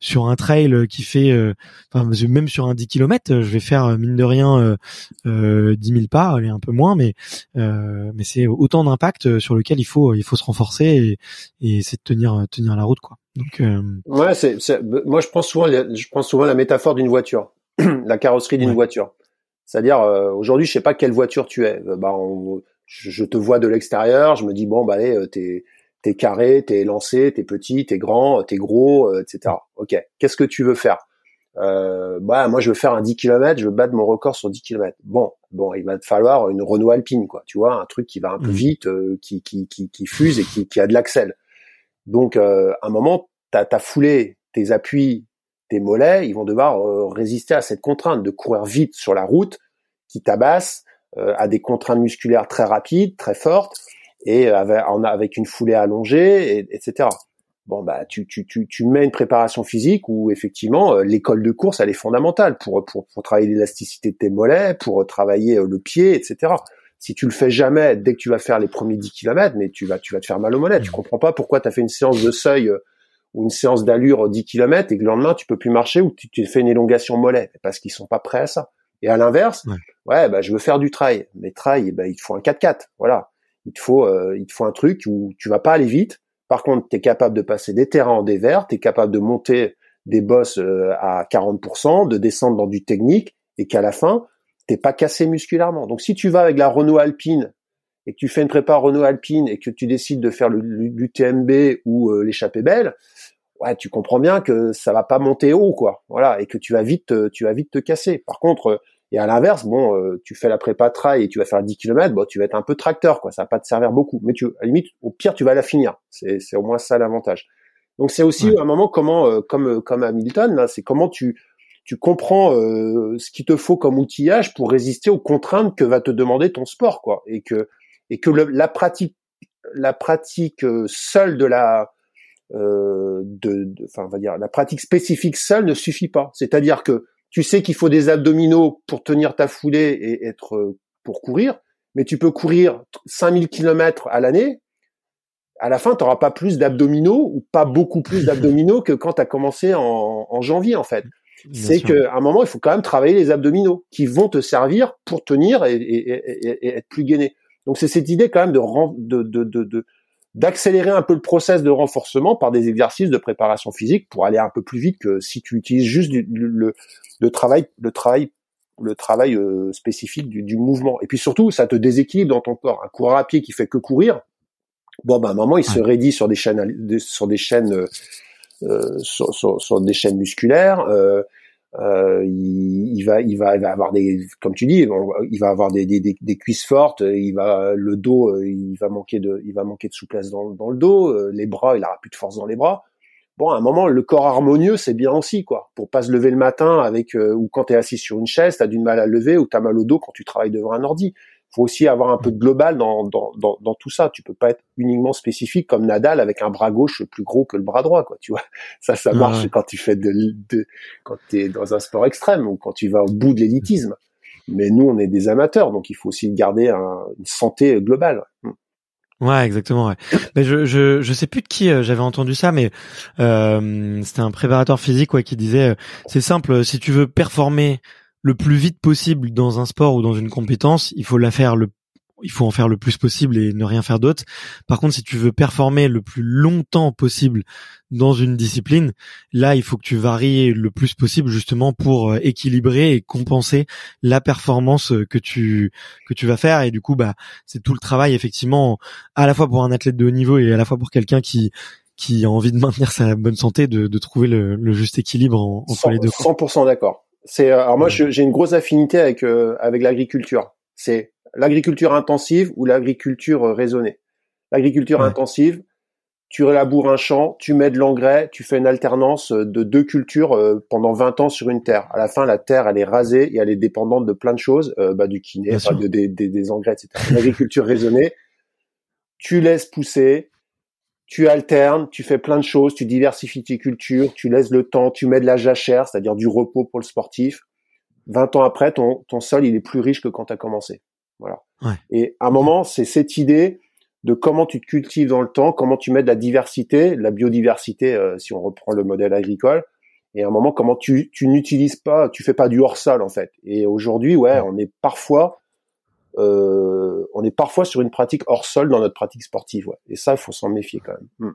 sur un trail qui fait, euh, enfin même sur un 10 km, je vais faire mine de rien euh, 10 000 pas, allez un peu moins, mais euh, mais c'est autant d'impact sur lequel il faut il faut se renforcer et, et c'est de tenir tenir la route quoi. Donc ouais, c'est moi je prends souvent je prends souvent la métaphore d'une voiture, la carrosserie d'une voiture. C'est-à-dire aujourd'hui, je sais pas quelle voiture tu es. bah, on, je, te vois de l'extérieur, je me dis bon bah allez, euh, t'es t'es carré, t'es lancé, t'es petit, t'es grand, t'es gros, euh, etc. Ok, qu'est-ce que tu veux faire? Euh, bah moi je veux faire un 10 km, je veux battre mon record sur 10 km. Bon, bon, il va te falloir une Renault Alpine, quoi. Tu vois, un truc qui va un peu mmh. vite, euh, qui, qui, qui, qui, fuse et qui, qui a de l'axel. Donc, euh, à un moment, t'as as foulé tes appuis, tes mollets, ils vont devoir euh, résister à cette contrainte de courir vite sur la route, qui tabasse, à des contraintes musculaires très rapides, très fortes, et avec, avec une foulée allongée, et, etc bon bah tu, tu, tu, tu mets une préparation physique où effectivement euh, l'école de course elle est fondamentale pour pour, pour travailler l'élasticité de tes mollets, pour travailler euh, le pied, etc. Si tu le fais jamais dès que tu vas faire les premiers 10 km, mais tu vas tu vas te faire mal au mollet. Tu mmh. comprends pas pourquoi tu as fait une séance de seuil euh, ou une séance d'allure 10 km et que le lendemain tu peux plus marcher ou tu, tu fais une élongation mollet parce qu'ils sont pas prêts à ça. Et à l'inverse, ouais. bah je veux faire du trail, mais trail, bah, il te faut un 4x4, voilà. Il te faut il te faut un truc où tu vas pas aller vite, par contre, tu es capable de passer des terrains en dévers, tu es capable de monter des bosses euh, à 40%, de descendre dans du technique, et qu'à la fin, t'es pas cassé musculairement. Donc si tu vas avec la Renault Alpine et que tu fais une prépa Renault Alpine et que tu décides de faire l'UTMB ou euh, l'échappée belle, ouais, tu comprends bien que ça va pas monter haut, quoi. Voilà, et que tu vas vite, tu vas vite te casser. Par contre, et à l'inverse, bon, euh, tu fais la prépa trail et tu vas faire 10 km, bon, tu vas être un peu tracteur, quoi. Ça va pas te servir beaucoup. Mais tu, à la limite, au pire, tu vas la finir. C'est, c'est au moins ça l'avantage. Donc c'est aussi un moment comment, euh, comme euh, comme Hamilton, là, c'est comment tu tu comprends ce qu'il te faut comme outillage pour résister aux contraintes que va te demander ton sport, quoi. Et que et que la pratique la pratique seule de la de, enfin, on va dire la pratique spécifique seule ne suffit pas. C'est-à-dire que tu sais qu'il faut des abdominaux pour tenir ta foulée et être euh, pour courir, mais tu peux courir 5000 km à l'année. À la fin, tu n'auras pas plus d'abdominaux ou pas beaucoup plus d'abdominaux que quand tu as commencé en, janvier, en fait. C'est qu'à un moment, il faut quand même travailler les abdominaux qui vont te servir pour tenir et, être plus gainé. Donc, c'est cette idée quand même de, de, de, de d'accélérer un peu le process de renforcement par des exercices de préparation physique pour aller un peu plus vite que si tu utilises juste le, le travail, le travail, le travail euh, spécifique du, mouvement. Et puis surtout, ça te déséquilibre dans ton corps. Un coureur à pied qui fait que courir, bon ben à un moment il se raidit sur des chaînes, sur des chaînes, euh, euh sur, sur, des chaînes musculaires. Euh, euh, il, il, va, il va, il va avoir des, comme tu dis, il va avoir des, des, des, cuisses fortes. Il va, le dos, il va manquer de, il va manquer de souplesse dans, dans le dos. Les bras, il aura plus de force dans les bras bon, à un moment, le corps harmonieux, c'est bien aussi, quoi. Pour pas se lever le matin avec, euh, ou quand tu es assis sur une chaise, tu as du mal à lever ou tu as mal au dos quand tu travailles devant un ordi. Faut aussi avoir un peu de global dans, dans, dans, tout ça. Tu peux pas être uniquement spécifique comme Nadal avec un bras gauche plus gros que le bras droit, quoi. Tu vois, ça, ça marche quand tu fais de, de quand tu es dans un sport extrême ou quand tu vas au bout de l'élitisme. Mais nous, on est des amateurs, donc il faut aussi garder une santé globale. Hmm. Ouais, exactement. Ouais. Mais je, je je sais plus de qui euh, j'avais entendu ça, mais euh, c'était un préparateur physique ouais qui disait euh, c'est simple, si tu veux performer le plus vite possible dans un sport ou dans une compétence, il faut la faire le il faut en faire le plus possible et ne rien faire d'autre. Par contre, si tu veux performer le plus longtemps possible dans une discipline, là, il faut que tu varies le plus possible justement pour euh, équilibrer et compenser la performance que tu que tu vas faire. Et du coup, bah, c'est tout le travail effectivement, à la fois pour un athlète de haut niveau et à la fois pour quelqu'un qui qui a envie de maintenir sa bonne santé, de, de trouver le, juste équilibre entre les deux. 100% d'accord. C'est alors moi j'ai une grosse affinité avec euh, avec l'agriculture. C'est l'agriculture intensive ou l'agriculture euh, raisonnée. L'agriculture intensive, tu laboures un champ, tu mets de l'engrais, tu fais une alternance euh, de deux cultures euh, pendant 20 ans sur une terre. À la fin, la terre, elle est rasée et elle est dépendante de plein de choses, bah, du kiné, de, des engrais, etc. L'agriculture raisonnée, tu laisses pousser, tu alternes, tu fais plein de choses, tu diversifies tes cultures, tu laisses le temps, tu mets de la jachère, c'est-à-dire du repos pour le sportif. 20 ans après, ton, ton sol, il est plus riche que quand tu as commencé. Voilà. Et à un moment, c'est cette idée de comment tu te cultives dans le temps, comment tu mets de la diversité, la biodiversité, euh, si on reprend le modèle agricole, et à un moment, comment tu, tu n'utilises pas, tu fais pas du hors-sol en fait. Et aujourd'hui, ouais, on est parfois, on est parfois sur une pratique hors-sol dans notre pratique sportive, ouais. Et ça, il faut s'en méfier quand même. Hmm.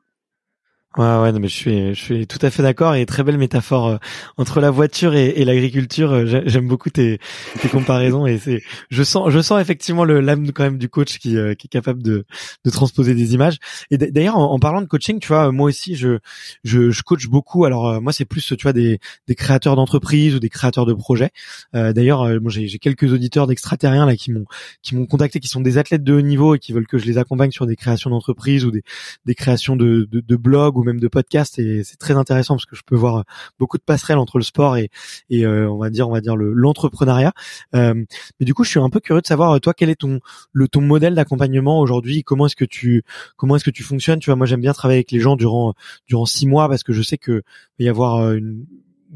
Ouais, ouais, non, mais je suis, je suis tout à fait d'accord et très belle métaphore euh, entre la voiture et, l'agriculture. Euh, j'aime beaucoup tes, tes comparaisons et c'est, je sens, je sens effectivement le l'âme quand même du coach qui, euh, qui est capable de, de transposer des images. Et d'ailleurs, en, parlant de coaching, tu vois, moi aussi, je, je, je coach beaucoup. Alors moi, c'est plus, tu vois, des, des créateurs d'entreprises ou des créateurs de projets. d'ailleurs, moi, j'ai quelques auditeurs d'extraterriens là qui m'ont, qui m'ont contacté, qui sont des athlètes de haut niveau et qui veulent que je les accompagne sur des créations d'entreprises ou des, des créations de, de, de blogs ou même de podcast et c'est très intéressant parce que je peux voir euh, beaucoup de passerelles entre le sport et, et euh, on va dire on va dire l'entrepreneuriat. Euh, mais du coup, je suis un peu curieux de savoir toi quel est ton le ton modèle d'accompagnement aujourd'hui? Comment est-ce que tu comment est-ce que tu fonctionnes? Tu vois, moi j'aime bien travailler avec les gens durant durant six mois parce que je sais que il va y avoir une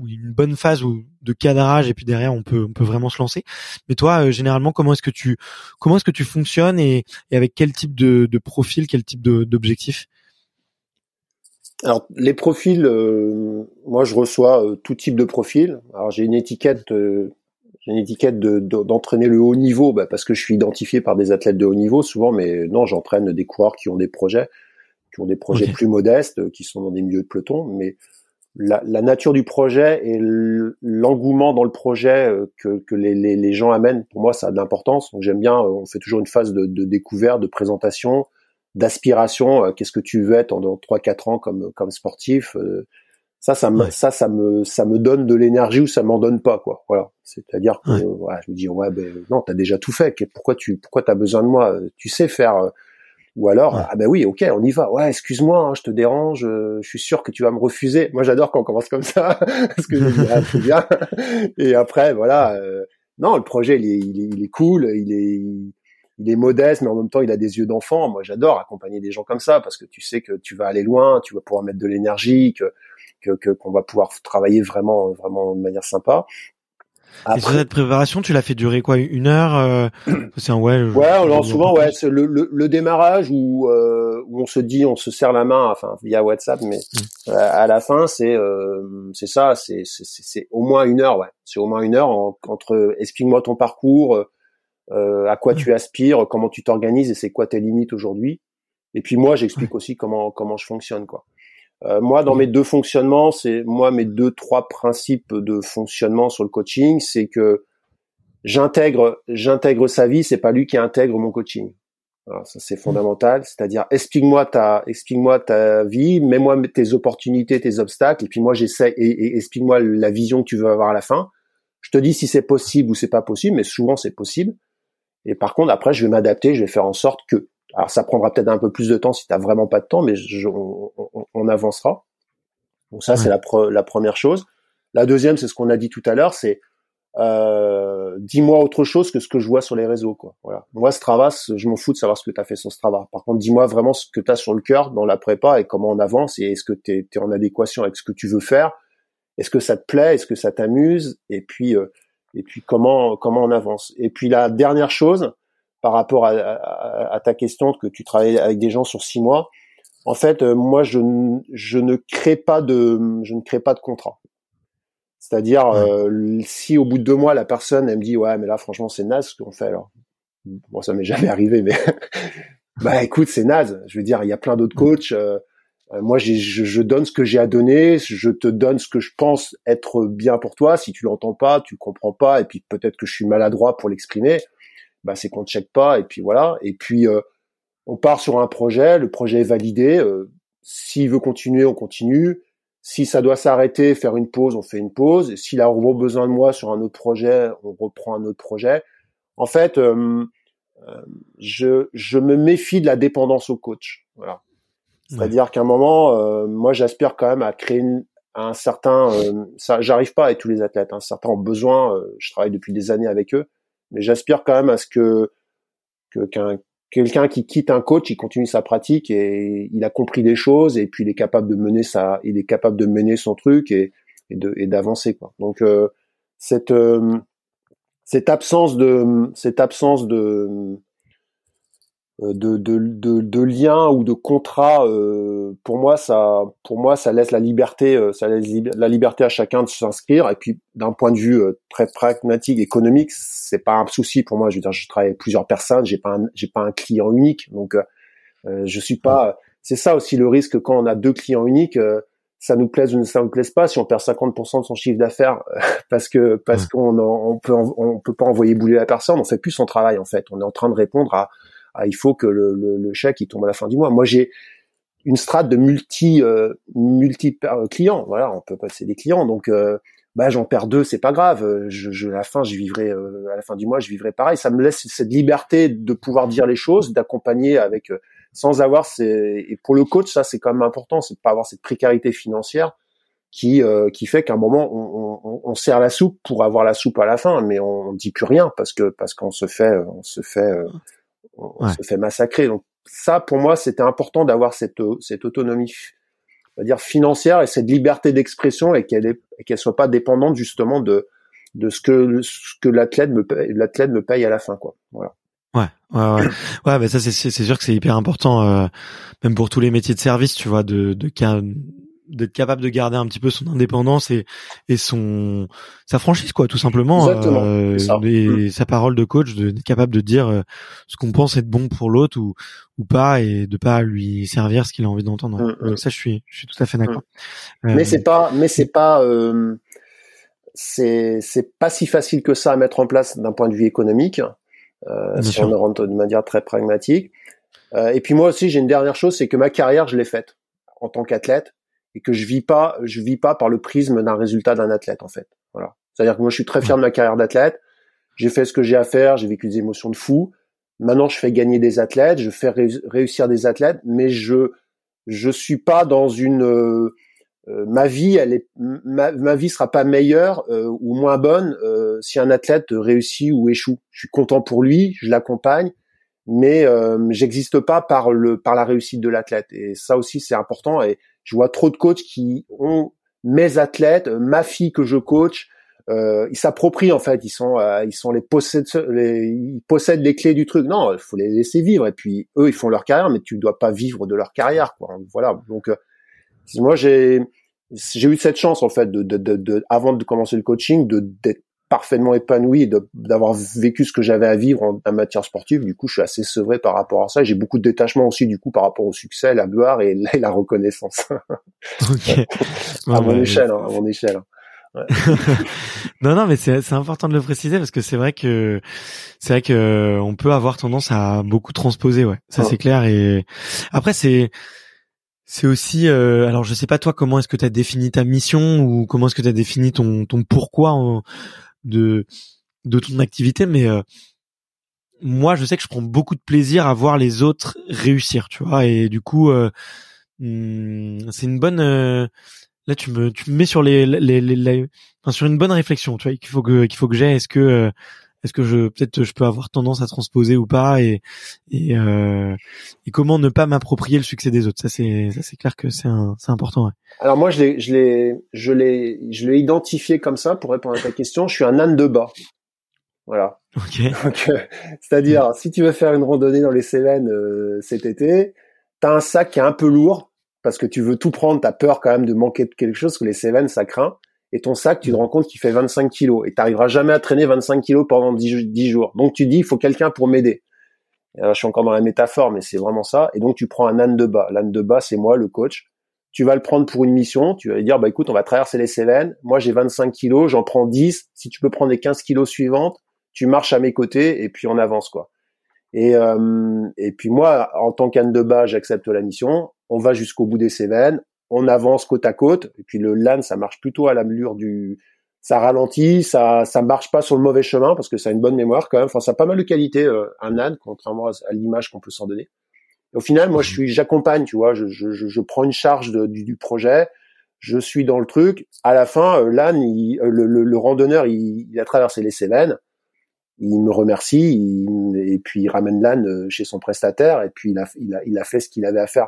une bonne phase ou de cadrage et puis derrière on peut on peut vraiment se lancer. Mais toi généralement comment est-ce que tu comment est-ce que tu fonctionnes et, et avec quel type de, de profil, quel type d'objectif? Alors les profils, euh, moi je reçois euh, tout type de profil. Alors j'ai une étiquette, euh, j'ai une étiquette d'entraîner le haut niveau, bah, parce que je suis identifié par des athlètes de haut niveau souvent, mais non, j'entraîne des coureurs qui ont des projets, qui ont des projets plus modestes, qui sont dans des milieux de peloton, mais la, la nature du projet et l'engouement dans le projet que, que les, les, les, gens amènent, pour moi ça a de l'importance. Donc j'aime bien, on fait toujours une phase de, de découverte, de présentation d'aspiration. Euh, qu'est-ce que tu veux être dans trois quatre ans comme comme sportif euh, Ça, ça me ça ça me ça me donne de l'énergie ou ça m'en donne pas quoi. Voilà. C'est-à-dire que voilà, je me dis ouais ben non, t'as déjà tout fait. Pourquoi tu pourquoi t'as besoin de moi? Tu sais faire. Euh, ou alors ah ben oui, ok, on y va. Ouais, excuse-moi, hein, je te dérange. je suis sûr que tu vas me refuser. Moi, j'adore quand on commence comme ça parce que je dis ah, bien. Et après, voilà. non, le projet il est, il est, il est cool. Il est il est modeste, mais en même temps, il a des yeux d'enfant. Moi, j'adore accompagner des gens comme ça parce que tu sais que tu vas aller loin, tu vas pouvoir mettre de l'énergie, que que qu'on va pouvoir travailler vraiment vraiment de manière sympa. Et sur cette préparation, tu l'as fait durer quoi Une heure euh, C'est un ouais. Ouais, souvent ouais, c'est le, le, démarrage où euh, où on se dit, on se serre la main, enfin via WhatsApp, mais mm. euh, à la fin c'est c'est ça, c'est c'est au moins une heure, ouais. C'est au moins une heure entre explique-moi ton parcours, euh, à quoi tu aspires, comment tu t'organises et c'est quoi tes limites aujourd'hui. Et puis moi, j'explique aussi comment comment je fonctionne quoi. Euh, moi, dans mes deux fonctionnements, c'est moi mes deux trois principes de fonctionnement sur le coaching, c'est que j'intègre j'intègre sa vie, c'est pas lui qui intègre mon coaching. Alors, ça c'est fondamental, c'est-à-dire explique-moi ta explique-moi ta vie, mets-moi tes opportunités, tes obstacles, et puis moi j'essaie et, et explique-moi la vision que tu veux avoir à la fin. Je te dis si c'est possible ou c'est pas possible, mais souvent c'est possible. Et par contre, après, je vais m'adapter, je vais faire en sorte que. Alors, ça prendra peut-être un peu plus de temps si tu n'as vraiment pas de temps, mais on, avancera. Donc ça, c'est la, la première chose. La deuxième, c'est ce qu'on a dit tout à l'heure, c'est euh, dis-moi autre chose que ce que je vois sur les réseaux. Quoi. Voilà. Moi, Strava, je m'en fous de savoir ce que tu as fait sur Strava. Par contre, dis-moi vraiment ce que tu as sur le cœur dans la prépa et comment on avance et est-ce que tu es, en adéquation avec ce que tu veux faire? Est-ce que ça te plaît? Est-ce que ça t'amuse? Et puis, euh, et puis comment comment on avance. Et puis la dernière chose par rapport à, à, ta question que tu travailles avec des gens sur six mois, en fait, euh, moi je, je ne crée pas de je ne crée pas de contrat. C'est-à-dire euh, si au bout de deux mois la personne elle me dit ouais mais là franchement c'est naze ce qu'on fait alors bon ça m'est jamais arrivé mais bah écoute c'est naze je veux dire il y a plein d'autres coachs euh, moi, je, je, donne ce que j'ai à donner, je te donne ce que je pense être bien pour toi. Si tu l'entends pas, tu comprends pas, et puis peut-être que je suis maladroit pour l'exprimer, bah c'est qu'on ne check pas, et puis voilà. Et puis euh, on part sur un projet, le projet est validé. Euh, S'il veut continuer, on continue. Si ça doit s'arrêter, faire une pause, on fait une pause. S'il a besoin de moi sur un autre projet, on reprend un autre projet. En fait, euh, je, je me méfie de la dépendance au coach. Voilà. C'est-à-dire qu'à un moment, euh, moi, j'aspire quand même à créer un certain. Euh, ça, j'arrive pas avec tous les athlètes. Hein, certains ont besoin. Euh, je travaille depuis des années avec eux, mais j'aspire quand même à ce que que qu'un quelqu'un qui quitte un coach, il continue sa pratique et il a compris des choses et puis il est capable de mener sa, il est capable de mener son truc et, et de et d'avancer quoi. Donc cette cette absence de cette absence de euh, de, de, de, de liens ou de contrats, euh, pour moi, ça, pour moi, ça laisse la liberté, euh, ça laisse la liberté à chacun de s'inscrire. Et puis, d'un point de vue très pragmatique, économique, c'est pas un souci pour moi. Je veux dire, je travaille avec plusieurs personnes, j'ai pas, j'ai pas un client unique, donc je suis pas, c'est ça aussi le risque quand on a deux clients uniques. Euh, ça nous plaise ou ça nous plaise pas. Si on perd 50% de son chiffre d'affaires parce que parce qu'on on peut on peut pas envoyer bouler la personne, on fait plus son travail en fait. On est en train de répondre à, à il faut que le, chèque il tombe à la fin du mois. Moi j'ai une strate de multi euh, multi clients. Voilà, on peut passer des clients donc. Euh, bah j'en perds deux, c'est pas grave. À la fin, je vivrai euh, à la fin du mois, je vivrai pareil. Ça me laisse cette liberté de pouvoir dire les choses, d'accompagner avec euh, sans avoir ces et pour le coach, ça c'est quand même important, c'est de pas avoir cette précarité financière qui euh, qui fait qu'à un moment on, on, sert la soupe pour avoir la soupe à la fin, mais on, dit plus rien parce que parce qu'on se fait on, se fait massacrer. Donc ça pour moi c'était important d'avoir cette cette autonomie dire financière et cette liberté d'expression et qu'elle qu'elle soit pas dépendante justement de de ce que ce que l'athlète me l'athlète me paye à la fin quoi voilà Ouais, ouais, ouais. ouais, bah ça c'est c'est sûr que c'est hyper important, euh, même pour tous les métiers de service, tu vois, de de d'être capable de garder un petit peu son indépendance et et son sa franchise quoi tout simplement euh, et mm. sa parole de coach d'être capable de dire euh, ce qu'on pense être bon pour l'autre ou ou pas et de pas lui servir ce qu'il a envie d'entendre. Mm, mm. donc ça je suis je suis tout à fait d'accord. Euh, mais c'est pas mais c'est pas euh, c'est c'est pas si facile que ça à mettre en place d'un point de vue économique euh, si on rentre de manière très pragmatique. Et puis moi aussi j'ai une dernière chose c'est que ma carrière je l'ai faite en tant qu'athlète et que je vis pas, je vis pas par le prisme d'un résultat d'un athlète en fait. Voilà. C'est-à-dire que moi je suis très fier de ma carrière d'athlète. J'ai fait ce que j'ai à faire, j'ai vécu des émotions de fou. Maintenant je fais gagner des athlètes, je fais réussir des athlètes, mais je je suis pas dans une euh, euh, ma vie, elle est ma, ma vie sera pas meilleure euh, ou moins bonne si un athlète réussit ou échoue. Je suis content pour lui, je l'accompagne, mais j'existe pas par le par la réussite de l'athlète. Et ça aussi c'est important. Et je vois trop de coachs qui ont mes athlètes, ma fille que je coach, euh, ils s'approprient en fait, ils sont euh, ils sont les possèdent les, ils possèdent les clés du truc. Non, il faut les laisser vivre et puis eux ils font leur carrière, mais tu ne dois pas vivre de leur carrière quoi. Voilà. Donc euh, moi j'ai j'ai eu cette chance en fait de, de, de, de avant de commencer le coaching de d'être parfaitement épanoui et d'avoir vécu ce que j'avais à vivre en, matière sportive. Du coup, je suis assez sevré par rapport à ça. J'ai beaucoup de détachement aussi, du coup, par rapport au succès, la gloire et, la reconnaissance. ok. à, mon échelle, hein, à mon échelle. Ouais. non, non, mais c'est important de le préciser parce que c'est vrai que c'est vrai que on peut avoir tendance à beaucoup transposer, ouais. Ça c'est clair. Et après c'est c'est aussi, euh, alors je sais pas toi comment est-ce que tu as défini ta mission ou comment est-ce que tu as défini ton ton pourquoi en, de de ton activité, mais euh, moi, je sais que je prends beaucoup de plaisir à voir les autres réussir, tu vois, et du coup, euh, hmm, c'est une bonne. Euh, là, tu me tu me mets sur les, les, les, enfin, sur une bonne réflexion, tu vois, qu'il faut que qu'il faut que j'ai. Est-ce que est-ce que je peut-être je peux avoir tendance à transposer ou pas et et, euh, et comment ne pas m'approprier le succès des autres? Ça c'est ça c'est clair que c'est c'est important ouais. alors moi je l'ai je l'ai je l'ai je l'ai identifié comme ça pour répondre à ta question. Je suis un âne de bas voilà. Ok. Euh, c'est-à-dire si tu veux faire une randonnée dans les Cévennes euh, cet été t'as un sac qui est un peu lourd parce que tu veux tout prendre. T'as peur quand même de manquer de quelque chose que les Cévennes ça craint et ton sac, tu te rends compte qu'il fait 25 kilos et tu n'arriveras jamais à traîner 25 kilos pendant 10, jours. Donc tu dis, il faut quelqu'un pour m'aider. je suis encore dans la métaphore, mais c'est vraiment ça. Et donc tu prends un âne de bas. L'âne de bas, c'est moi, le coach. Tu vas le prendre pour une mission. Tu vas lui dire, bah écoute, on va traverser les Cévennes. Moi, j'ai 25 kilos, j'en prends 10. Si tu peux prendre les 15 kilos suivantes, tu marches à mes côtés et puis on avance quoi. Et, euh, et puis moi, en tant qu'âne de bas, j'accepte la mission. On va jusqu'au bout des Cévennes on avance côte à côte. Et puis le LAN, ça marche plutôt à la l'allure du, ça ralentit, ça ça marche pas sur le mauvais chemin parce que ça a une bonne mémoire quand même. Enfin, ça a pas mal de qualité euh, un LAN contrairement à, l'image qu'on peut s'en donner. au final, moi, je suis, j'accompagne, tu vois, je, je, je, prends une charge du, du, projet, je suis dans le truc. À la fin, euh, LAN, il, euh, le, le, randonneur, il, il, a traversé les Cévennes. Il me remercie et puis il ramène LAN chez son prestataire et puis il a, il a, il a fait ce qu'il avait à faire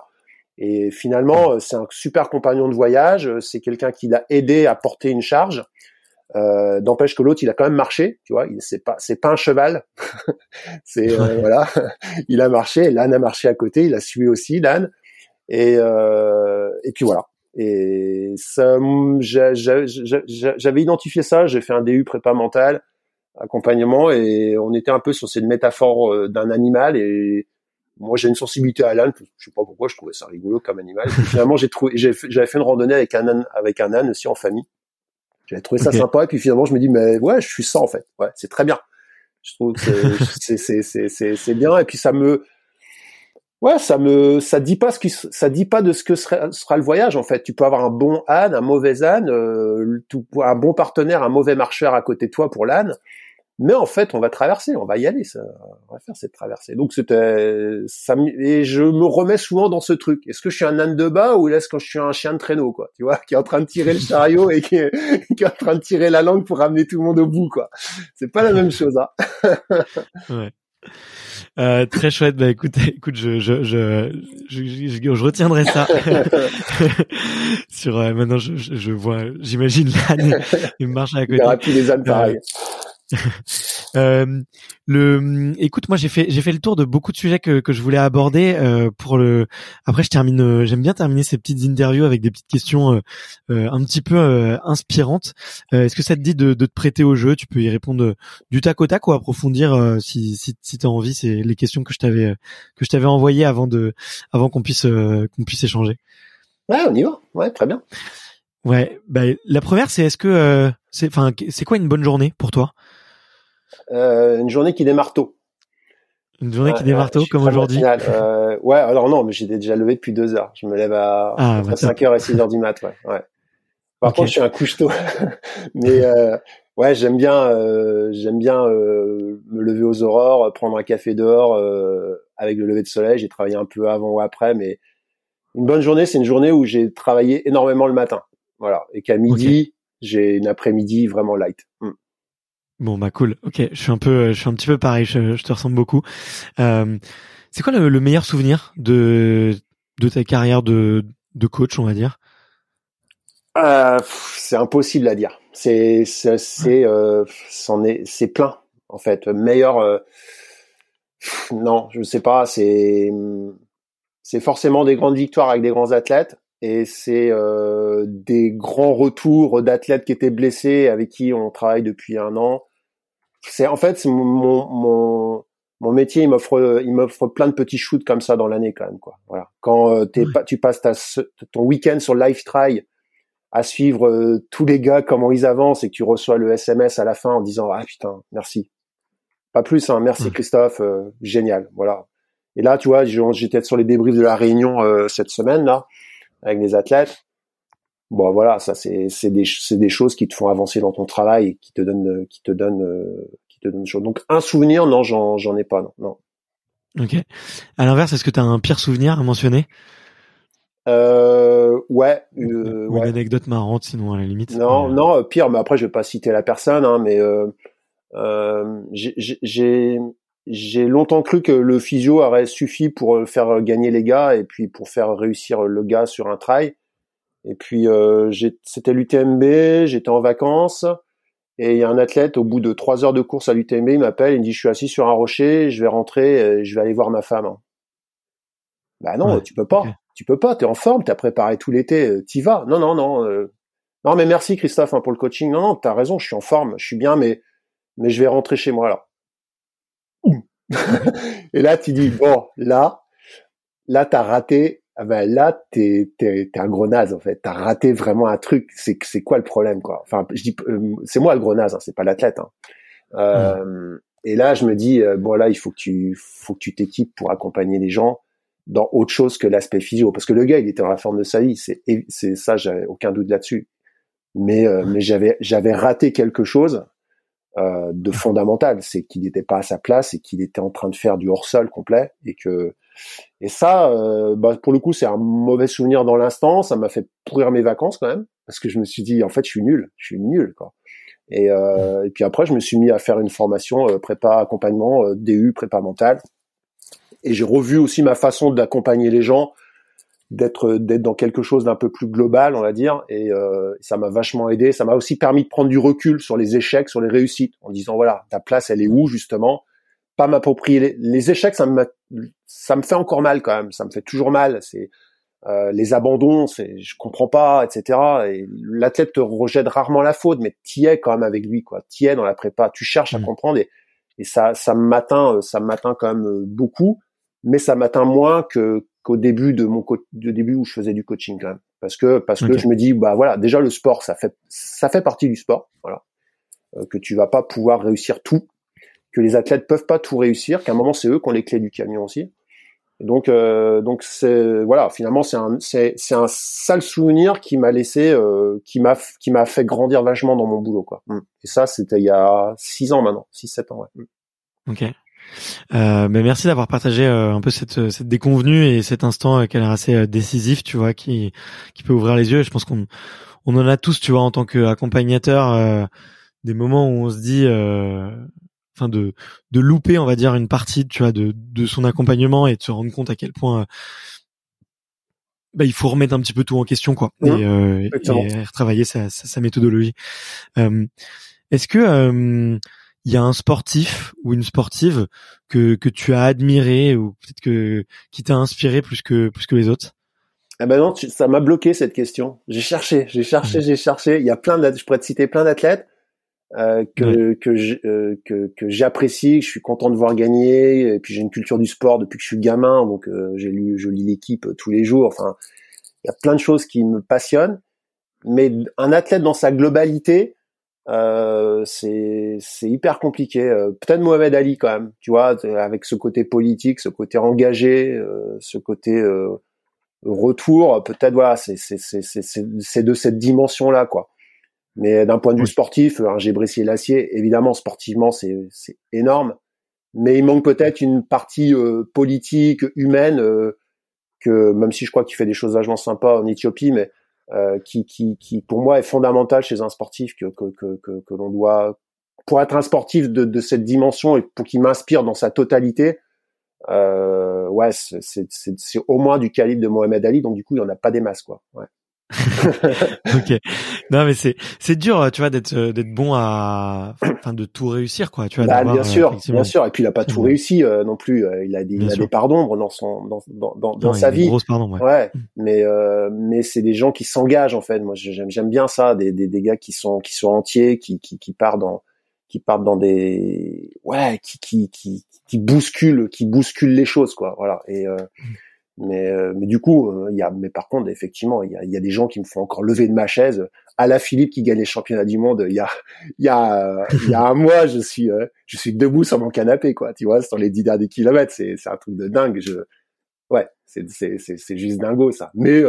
et finalement, euh, c'est un super compagnon de voyage. Euh, c'est quelqu'un qui l'a aidé à porter une charge. Euh, D'empêche que l'autre, il a quand même marché. Tu vois, c'est pas, c'est pas un cheval. c'est euh, voilà, il a marché. L'âne a marché à côté. Il a suivi aussi l'âne. Et euh, et puis voilà. Et ça, j'avais identifié ça. J'ai fait un DU prépa mental, accompagnement, et on était un peu sur cette métaphore d'un animal et moi j'ai une sensibilité à l'âne, je sais pas pourquoi, je trouvais ça rigolo comme animal. Et finalement j'ai trouvé, j'avais fait une randonnée avec un âne, avec un âne aussi en famille. J'avais trouvé ça sympa et puis finalement je me dis mais ouais je suis ça en fait, ouais c'est très bien. Je trouve que c'est c'est c'est c'est bien et puis ça me Ouais, ça me, ça dit pas ce qui, ça dit pas de ce que sera, sera, le voyage en fait. Tu peux avoir un bon âne, un mauvais âne, euh, tout, un bon partenaire, un mauvais marcheur à côté de toi pour l'âne. Mais en fait, on va traverser, on va y aller, ça, on va faire cette traversée. Donc c'était, ça, et je me remets souvent dans ce truc. Est-ce que je suis un âne de bas ou est-ce que je suis un chien de traîneau, quoi, tu vois, qui est en train de tirer le chariot et qui est, qui est en train de tirer la langue pour ramener tout le monde au bout, quoi. C'est pas la même chose, hein. ouais. Euh, très chouette. Bah écoute, écoute, je je je je, je, je retiendrai ça. Sur euh, maintenant, je, je vois, j'imagine l'âne, il marche à côté. Il y aura plus les ânes pareil. Euh, le, écoute, moi j'ai fait j'ai fait le tour de beaucoup de sujets que, que je voulais aborder. Euh, pour le, après je termine. Euh, j'aime bien terminer ces petites interviews avec des petites questions euh, euh un petit peu inspirantes. Est-ce que ça te dit de, de, te prêter au jeu? Tu peux y répondre du tac au tac ou approfondir si si, si tu as envie. C'est les questions que je t'avais que je t'avais envoyées avant de avant qu'on puisse qu'on puisse échanger. Ouais, on y va. Ouais, très bien. Ouais, bah, la première c'est est-ce que c'est enfin c'est quoi une bonne journée pour toi? Euh, une journée qui démarre tôt. Une journée qui démarre tôt, comme aujourd'hui. Euh, ouais, alors non, mais j'étais déjà levé depuis deux heures. Je me lève à ah, 5 bah, heures et 6 heures du mat. Ouais. ouais. Par contre, je suis un couche tôt. mais euh, ouais, j'aime bien, euh, j'aime bien euh, me lever aux aurores, prendre un café dehors euh, avec le lever de soleil. J'ai travaillé un peu avant ou après, mais une bonne journée, c'est une journée où j'ai travaillé énormément le matin. Voilà, et qu'à midi, j'ai une après-midi vraiment light. Hmm. Bon bah cool. Ok, je suis un peu, je suis un petit peu pareil. Je, te ressemble beaucoup. Euh, c'est quoi le, meilleur souvenir de de ta carrière de de coach, on va dire? Euh, C'est impossible à dire. C'est c'est c'est euh, c'en est c'est plein en fait. Meilleur. Non, je sais pas. C'est c'est forcément des grandes victoires avec des grands athlètes et c'est euh, des grands retours d'athlètes qui étaient blessés avec qui on travaille depuis un an c'est en fait mon, mon mon métier il m'offre il m'offre plein de petits shoots comme ça dans l'année quand même quoi. Voilà. Quand euh, t'es pas tu passes ta, ton week-end sur live try à suivre euh, tous les gars comment ils avancent et que tu reçois le SMS à la fin en disant ah putain merci. Pas plus hein merci Christophe euh, génial. Voilà. Et là tu vois j'étais sur les débriefs de la réunion cette semaine là avec les athlètes bon voilà ça c'est c'est des c'est des choses qui te font avancer dans ton travail et qui te donnent qui te donnent euh, qui te donnent choses. Donc un souvenir non j'en j'en ai pas non non. Ok. À l'inverse est-ce que tu as un pire souvenir à mentionner? Euh, ouais, euh, ou une anecdote marrante sinon à la limite non non euh, pire mais après je vais pas citer la personne hein, mais euh, euh, j'ai j'ai longtemps cru que le physio aurait suffi pour faire gagner les gars et puis pour faire réussir le gars sur un trail et puis euh, c'était l'UTMB, j'étais en vacances et il y a un athlète au bout de trois heures de course à l'UTMB, il m'appelle, il me dit je suis assis sur un rocher, je vais rentrer, je vais aller voir ma femme. Bah non, tu peux pas, tu peux pas, t'es en forme, t'as préparé tout l'été, euh, t'y vas. Non non non, euh, non mais merci Christophe hein, pour le coaching. Non non, t'as raison, je suis en forme, je suis bien, mais mais je vais rentrer chez moi là. et là tu dis bon là là t'as raté ah ben là t'es t'es t'es un gros naze en fait. T'as raté vraiment un truc. C'est c'est quoi le problème quoi? Enfin je dis euh, c'est moi le gros naze hein, c'est pas l'athlète hein. euh, et là je me dis euh, bon là il faut que tu faut que tu t'équipes pour accompagner les gens dans autre chose que l'aspect physio. Parce que le gars il était dans la forme de sa vie. C'est c'est ça j'avais aucun doute là-dessus. Mais euh, mais j'avais j'avais raté quelque chose euh, de fondamental. C'est qu'il n'était pas à sa place et qu'il était en train de faire du hors sol complet et que et ça, euh, bah, pour le coup, c'est un mauvais souvenir dans l'instant. Ça m'a fait pourrir mes vacances quand même, parce que je me suis dit, en fait, je suis nul, je suis nul, euh, et puis après, je me suis mis à faire une formation euh, prépa accompagnement, DU prépa mental. Et j'ai revu aussi ma façon d'accompagner les gens, d'être d'être dans quelque chose d'un peu plus global, on va dire. Et ça m'a vachement aidé. Ça m'a aussi permis de prendre du recul sur les échecs, sur les réussites, en disant voilà, ta place, elle est où justement? Pas m'approprier les, échecs, ça me ça me fait encore mal quand même. Ça me fait toujours mal. C'est euh, les abandons, c'est je comprends pas, etc. Et l'athlète te rejette rarement la faute, mais t'y es quand même avec lui, quoi. T'y es dans la prépa. Tu cherches à mmh. comprendre et, et ça ça m'atteint, ça m'atteint quand même euh, beaucoup. mais ça m'atteint moins que qu'au début de mon de début où je faisais du coaching quand même parce que parce que je me dis bah voilà déjà le sport ça fait ça fait partie du sport voilà euh, que tu vas pas pouvoir réussir tout que les athlètes peuvent pas tout réussir qu'à un moment c'est eux qui ont les clés du camion aussi donc euh, donc c'est voilà finalement c'est un c'est c'est un sale souvenir qui m'a laissé euh, qui m'a qui m'a fait grandir vachement dans mon boulot quoi mm. et ça c'était il y a six ans maintenant six sept ans ouais mm. ok euh, mais merci d'avoir partagé euh, un peu cette, cette déconvenue et cet instant euh, qui a l'air assez euh, décisif, tu vois, qui qui peut ouvrir les yeux. je pense qu'on on en a tous, tu vois, en tant qu'accompagnateur, des moments où on se dit, enfin de de louper, on va dire, une partie, tu vois, de de son accompagnement et de se rendre compte à quel point bah, il faut remettre un petit peu tout en question, quoi, mmh. et, et, retravailler sa, sa, sa méthodologie. Est-ce que il y a un sportif ou une sportive que que tu as admiré ou peut-être que qui t'a inspiré plus que plus que les autres? Ah ben non, ça m'a bloqué cette question. J'ai cherché, j'ai cherché, mmh. j'ai cherché. Il y a plein de, je pourrais te citer plein d'athlètes euh, que que euh, que que j'apprécie, que je suis content de voir gagner. Et puis j'ai une culture du sport depuis que je suis gamin, donc euh, j'ai lu, je lis l'équipe tous les jours. Enfin, il y a plein de choses qui me passionnent. Mais un athlète dans sa globalité, euh, c'est c'est hyper compliqué. Euh, peut-être Mohamed Ali quand même, tu vois, avec ce côté politique, ce côté engagé, euh, ce côté euh, retour. Peut-être voilà, c'est c'est c'est c'est de cette dimension là quoi. Mais d'un point de vue sportif, un Gébressier l'acier, évidemment sportivement c'est énorme, mais il manque peut-être une partie politique, humaine que même si je crois qu'il fait des choses vachement sympas en Éthiopie, mais euh, qui, qui, qui, pour moi, est fondamental chez un sportif que, que, que, que, l'on doit, pour être un sportif de, de cette dimension et pour qu'il m'inspire dans sa totalité, euh, ouais, c'est au moins du calibre de Mohamed Ali, donc du coup, il n'y en a pas des masses, quoi. Ouais. ok. Non mais c'est c'est dur, tu vois, d'être d'être bon à, enfin de tout réussir, quoi. Tu vois. Bah, bien sûr, bien sûr. Et puis il a pas tout réussi euh, non plus. Euh, il a des, il a des parts d'ombre dans son dans dans dans, dans sa vie. Grosse part ouais. ouais. Mm. Mais euh, mais c'est des gens qui s'engagent en fait. Moi j'aime j'aime bien ça, des, des des gars qui sont qui sont entiers, qui qui qui partent dans qui partent dans des ouais qui qui qui qui bousculent qui bousculent les choses quoi. Voilà. Et euh, mm. Mais, euh, mais du coup, euh, il y a, mais par contre, effectivement, il y a, y a, des gens qui me font encore lever de ma chaise. À la Philippe qui gagne les championnats du monde, il y a, il y a, il y a un mois, je suis, euh, je suis debout sur mon canapé, quoi. Tu vois, sur les dix derniers kilomètres, c'est, c'est un truc de dingue. Je, ouais, c'est, c'est, c'est, c'est juste dingo ça. Mais,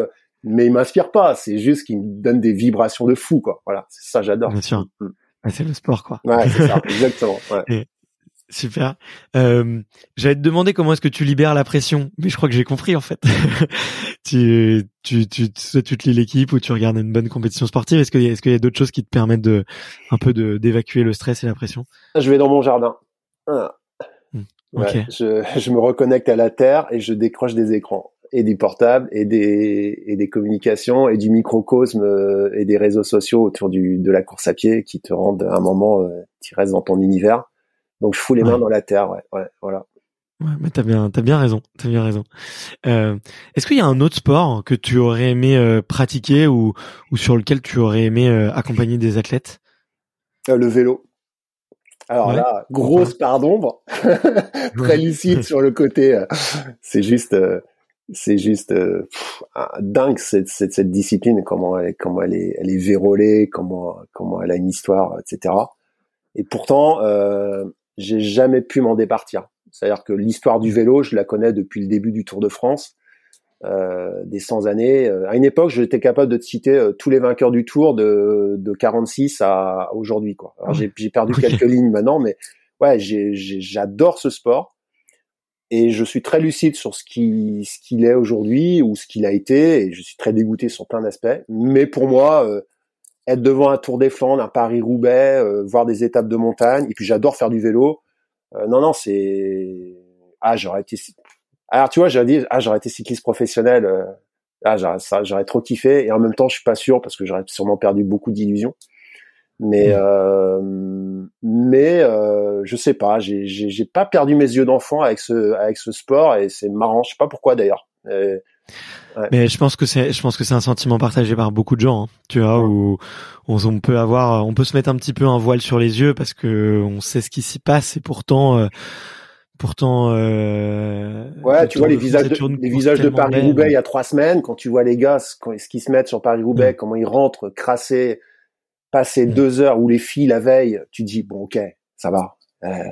mais il m'inspire pas. C'est juste qu'il me donne des vibrations de fou, quoi. Voilà, c'est ça, j'adore. Bien sûr. Mm. c'est le sport, quoi. Ouais, c'est ça, exactement. Ouais. Super. Euh, J'allais te demander comment est-ce que tu libères la pression, mais je crois que j'ai compris en fait. tu, tu, tu, soit tu te lis l'équipe ou tu regardes une bonne compétition sportive. Est-ce qu'il y a, est-ce qu'il y a d'autres choses qui te permettent de un peu de d'évacuer le stress et la pression? Je vais dans mon jardin. Ah. Hmm. je, je me reconnecte à la terre et je décroche des écrans et des portables et des et des communications et du microcosme euh, et des réseaux sociaux autour du de la course à pied qui te rendent à un moment euh, tu restes dans ton univers donc je fous les mains dans la terre, ouais, ouais, voilà. Ouais, mais t'as bien, t'as bien raison, t'as bien raison. Euh, est-ce qu'il y a un autre sport que tu aurais aimé euh, pratiquer ou ou sur lequel tu aurais aimé euh, accompagner des athlètes? Le vélo. Alors là, grosse part d'ombre, très lucide sur le côté. c'est juste, c'est juste dingue cette, cette, cette, discipline, comment elle, comment elle est, elle est vérolée, comment comment elle a une histoire, etc. Et pourtant, euh, j'ai jamais pu m'en départir. C'est-à-dire que l'histoire du vélo, je la connais depuis le début du Tour de France, euh, des 100 années. Euh, à une époque, j'étais capable de te citer euh, tous les vainqueurs du Tour de, de 46 à aujourd'hui. Quoi. Alors, j'ai, perdu quelques lignes maintenant, mais ouais, j'adore ce sport et je suis très lucide sur ce qui ce qu'il est aujourd'hui ou ce qu'il a été et je suis très dégoûté sur plein d'aspects. Mais pour moi, euh, être devant un Tour des Flandres, un Paris-Roubaix, euh, voir des étapes de montagne. Et puis j'adore faire du vélo. Euh, non, non, c'est ah j'aurais été. Alors tu vois, j'aurais dit ah j'aurais été cycliste professionnel. Euh, ah j'aurais ça, j'aurais trop kiffé. Et en même temps, je suis pas sûr parce que j'aurais sûrement perdu beaucoup d'illusions. Mais mmh. mais je sais pas, j'ai j'ai pas perdu mes yeux d'enfant avec ce avec ce sport et c'est marrant. Je sais pas pourquoi d'ailleurs. Mais je pense que c'est, je pense que c'est un sentiment partagé par beaucoup de gens, hein, tu vois, où on, peut avoir, on peut se mettre un petit peu un voile sur les yeux parce que on sait ce qui s'y passe et pourtant, euh, Pourtant, euh, ouais, tu vois les visages, de, les visages de Paris Roubaix il y a trois semaines, quand tu vois les gars, ce qu'ils se mettent sur Paris Roubaix, comment ils rentrent crassés, passer deux heures ou les filles la veille, tu dis bon ok, ça va. Euh,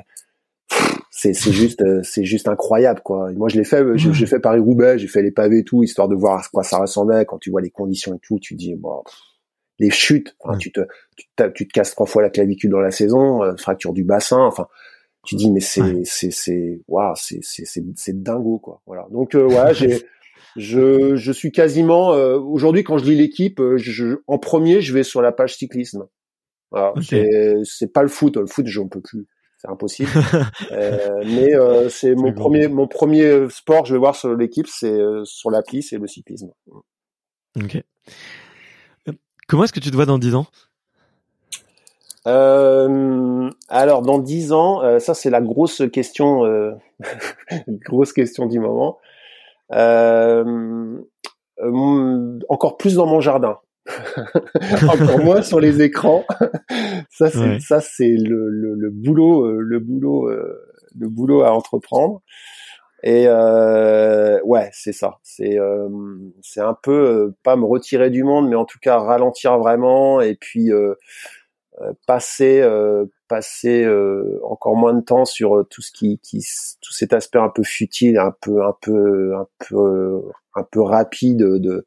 c'est c'est juste euh, c'est juste incroyable quoi. moi je l'ai fait, j'ai fait Paris Roubaix, j'ai fait les pavés et tout, histoire de voir à quoi ça ressemblait. Quand tu vois les conditions et tout, tu dis bon, les chutes, tu te tu te, tu te casses trois fois la clavicule dans la saison, euh, fracture du bassin, enfin tu dis mais c'est c'est c'est waouh c'est c'est c'est c'est dingo quoi. Voilà. Donc euh, ouais j'ai je je suis quasiment euh, aujourd'hui quand je lis l'équipe euh, je, en premier je vais sur la page cyclisme. Voilà, c'est c'est pas le foot. Le foot j'en peux plus c'est impossible. Euh, mais c'est mon premier mon premier sport je vais voir sur l'équipe c'est sur l'appli c'est le cyclisme. Ok. Comment est-ce que tu te vois dans 10 ans? Euh, alors dans dix ans, euh, ça c'est la grosse question, euh, grosse question du moment. Euh, encore plus dans mon jardin, encore moins sur les écrans. ça c'est ça c'est le, le, le, boulot, le boulot, le boulot à entreprendre. Et ouais, c'est ça. C'est c'est un peu pas me retirer du monde, mais en tout cas ralentir vraiment et puis euh, passer euh, passer euh, encore moins de temps sur tout ce qui, qui tout cet aspect un peu futile, un peu un peu un peu un peu rapide de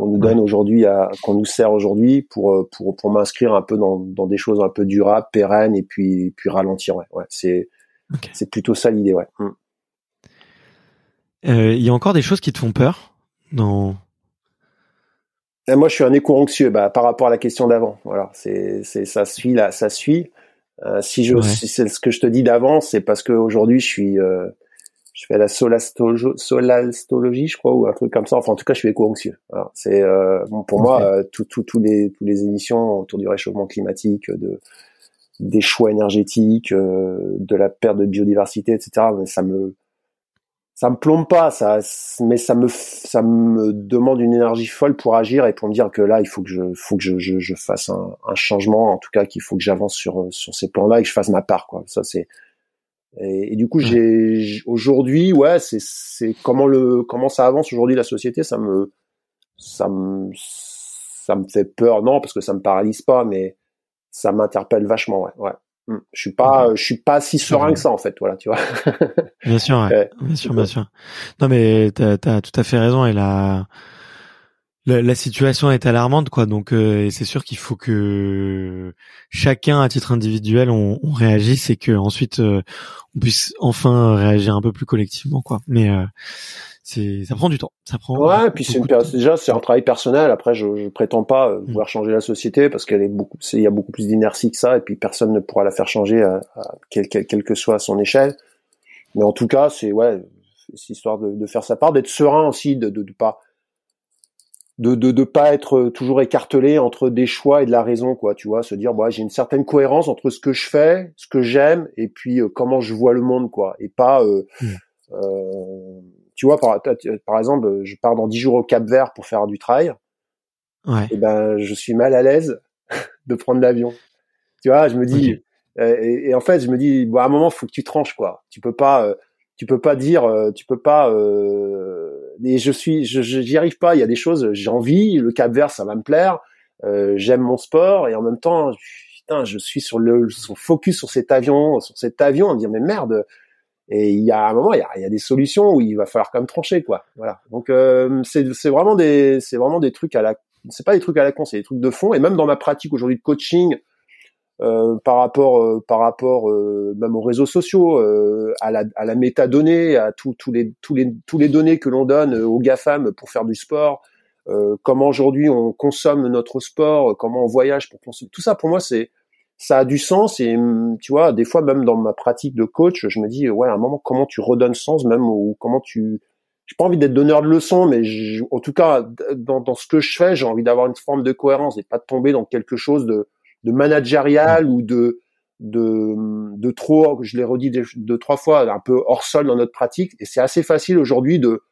qu'on nous donne aujourd'hui qu'on nous sert aujourd'hui pour pour pour m'inscrire un peu dans dans des choses un peu durables, pérennes et puis puis ralentir ouais, ouais c'est c'est plutôt ça l'idée ouais. Mm. Il y a encore des choses qui te font peur dans moi, je suis un éco-anxieux bah, par rapport à la question d'avant. Voilà, c'est, c'est, ça suit là, ça suit. Euh, si je, si c'est ce que je te dis d'avant, c'est parce qu'aujourd'hui, je suis, euh, je fais la solastologie, je crois, ou un truc comme ça. Enfin, en tout cas, je suis éco-anxieux. c'est euh, bon, pour moi, euh, tout, tout, tous les, tous les émissions autour du réchauffement climatique, de des choix énergétiques, euh, de la perte de biodiversité, etc. Ça me, ça me plombe pas, ça, mais ça me, ça me demande une énergie folle pour agir et pour me dire que là, il faut que je, faut que je, je, je fasse un, un, changement, en tout cas qu'il faut que j'avance sur sur ces plans-là et que je fasse ma part, quoi. Ça c'est. Et, du coup, j'ai aujourd'hui, ouais, c'est c'est comment le comment ça avance aujourd'hui la société, ça me ça me ça me fait peur, non, parce que ça me paralyse pas, mais ça m'interpelle vachement, ouais, ouais. Mm. Je suis pas, je suis pas si serein que ça en fait, voilà, tu vois. bien sûr, bien sûr, bien sûr. Non mais t'as as tout à fait raison et la la, situation est alarmante quoi, donc euh, c'est sûr qu'il faut que chacun à titre individuel on, on réagisse et que ensuite euh, on puisse enfin réagir un peu plus collectivement quoi. Mais euh, c'est ça prend du temps. Ça prend. Ouais, puis c'est une, déjà c'est un travail personnel. Après, je, je prétends pas euh, mm. vouloir changer la société parce qu'elle est beaucoup, il y a beaucoup plus d'inertie que ça, et puis personne ne pourra la faire changer à, à quelle, quelle, que soit son échelle. Mais en tout cas, c'est ouais, c'est histoire de, de, faire sa part, d'être serein aussi, de, de, de pas de, de de pas être toujours écartelé entre des choix et de la raison quoi tu vois se dire bah j'ai une certaine cohérence entre ce que je fais ce que j'aime et puis euh, comment je vois le monde quoi et pas euh, euh, tu vois, par, par exemple, je pars dans dix jours au Cap Vert pour faire du trail. Ouais. Et ben, je suis mal à l'aise de prendre l'avion. Tu vois, je me dis, euh, et, en fait, je me dis, bon, à un moment, faut que tu tranches, quoi. Tu peux pas, euh, tu peux pas dire, euh, tu peux pas. Et je suis, je, j'y arrive pas. Il y a des choses, j'ai envie. Le Cap Vert, ça va me plaire. j'aime mon sport et en même temps, putain, je suis sur le, sur focus sur cet avion, sur cet avion, on me dire mais merde, et il y a un moment, il y a, il y a, des solutions où il va falloir quand même trancher, quoi. Voilà. Donc euh, c'est c'est vraiment des c'est vraiment des trucs à la c'est pas des trucs à la con, c'est des trucs de fond. Et même dans ma pratique aujourd'hui de coaching, euh, par rapport euh, par rapport euh, même aux réseaux sociaux, euh, à la à la métadonnée, à tous les tous les tous les données que l'on donne aux gafam pour faire du sport. comment aujourd'hui on consomme notre sport, comment on voyage pour consommer. Tout ça pour moi c'est ça a du sens et hum, tu vois des fois même dans ma pratique de coach je me dis ouais à un moment comment tu redonnes sens même ou comment tu j'ai pas envie d'être donneur de leçons mais en tout cas dans, dans ce que je fais j'ai envie d'avoir une forme de cohérence et pas de tomber dans quelque chose de de managérial ou de de de trop je l'ai redit deux, trois fois un peu hors sol dans notre pratique et c'est assez facile aujourd'hui de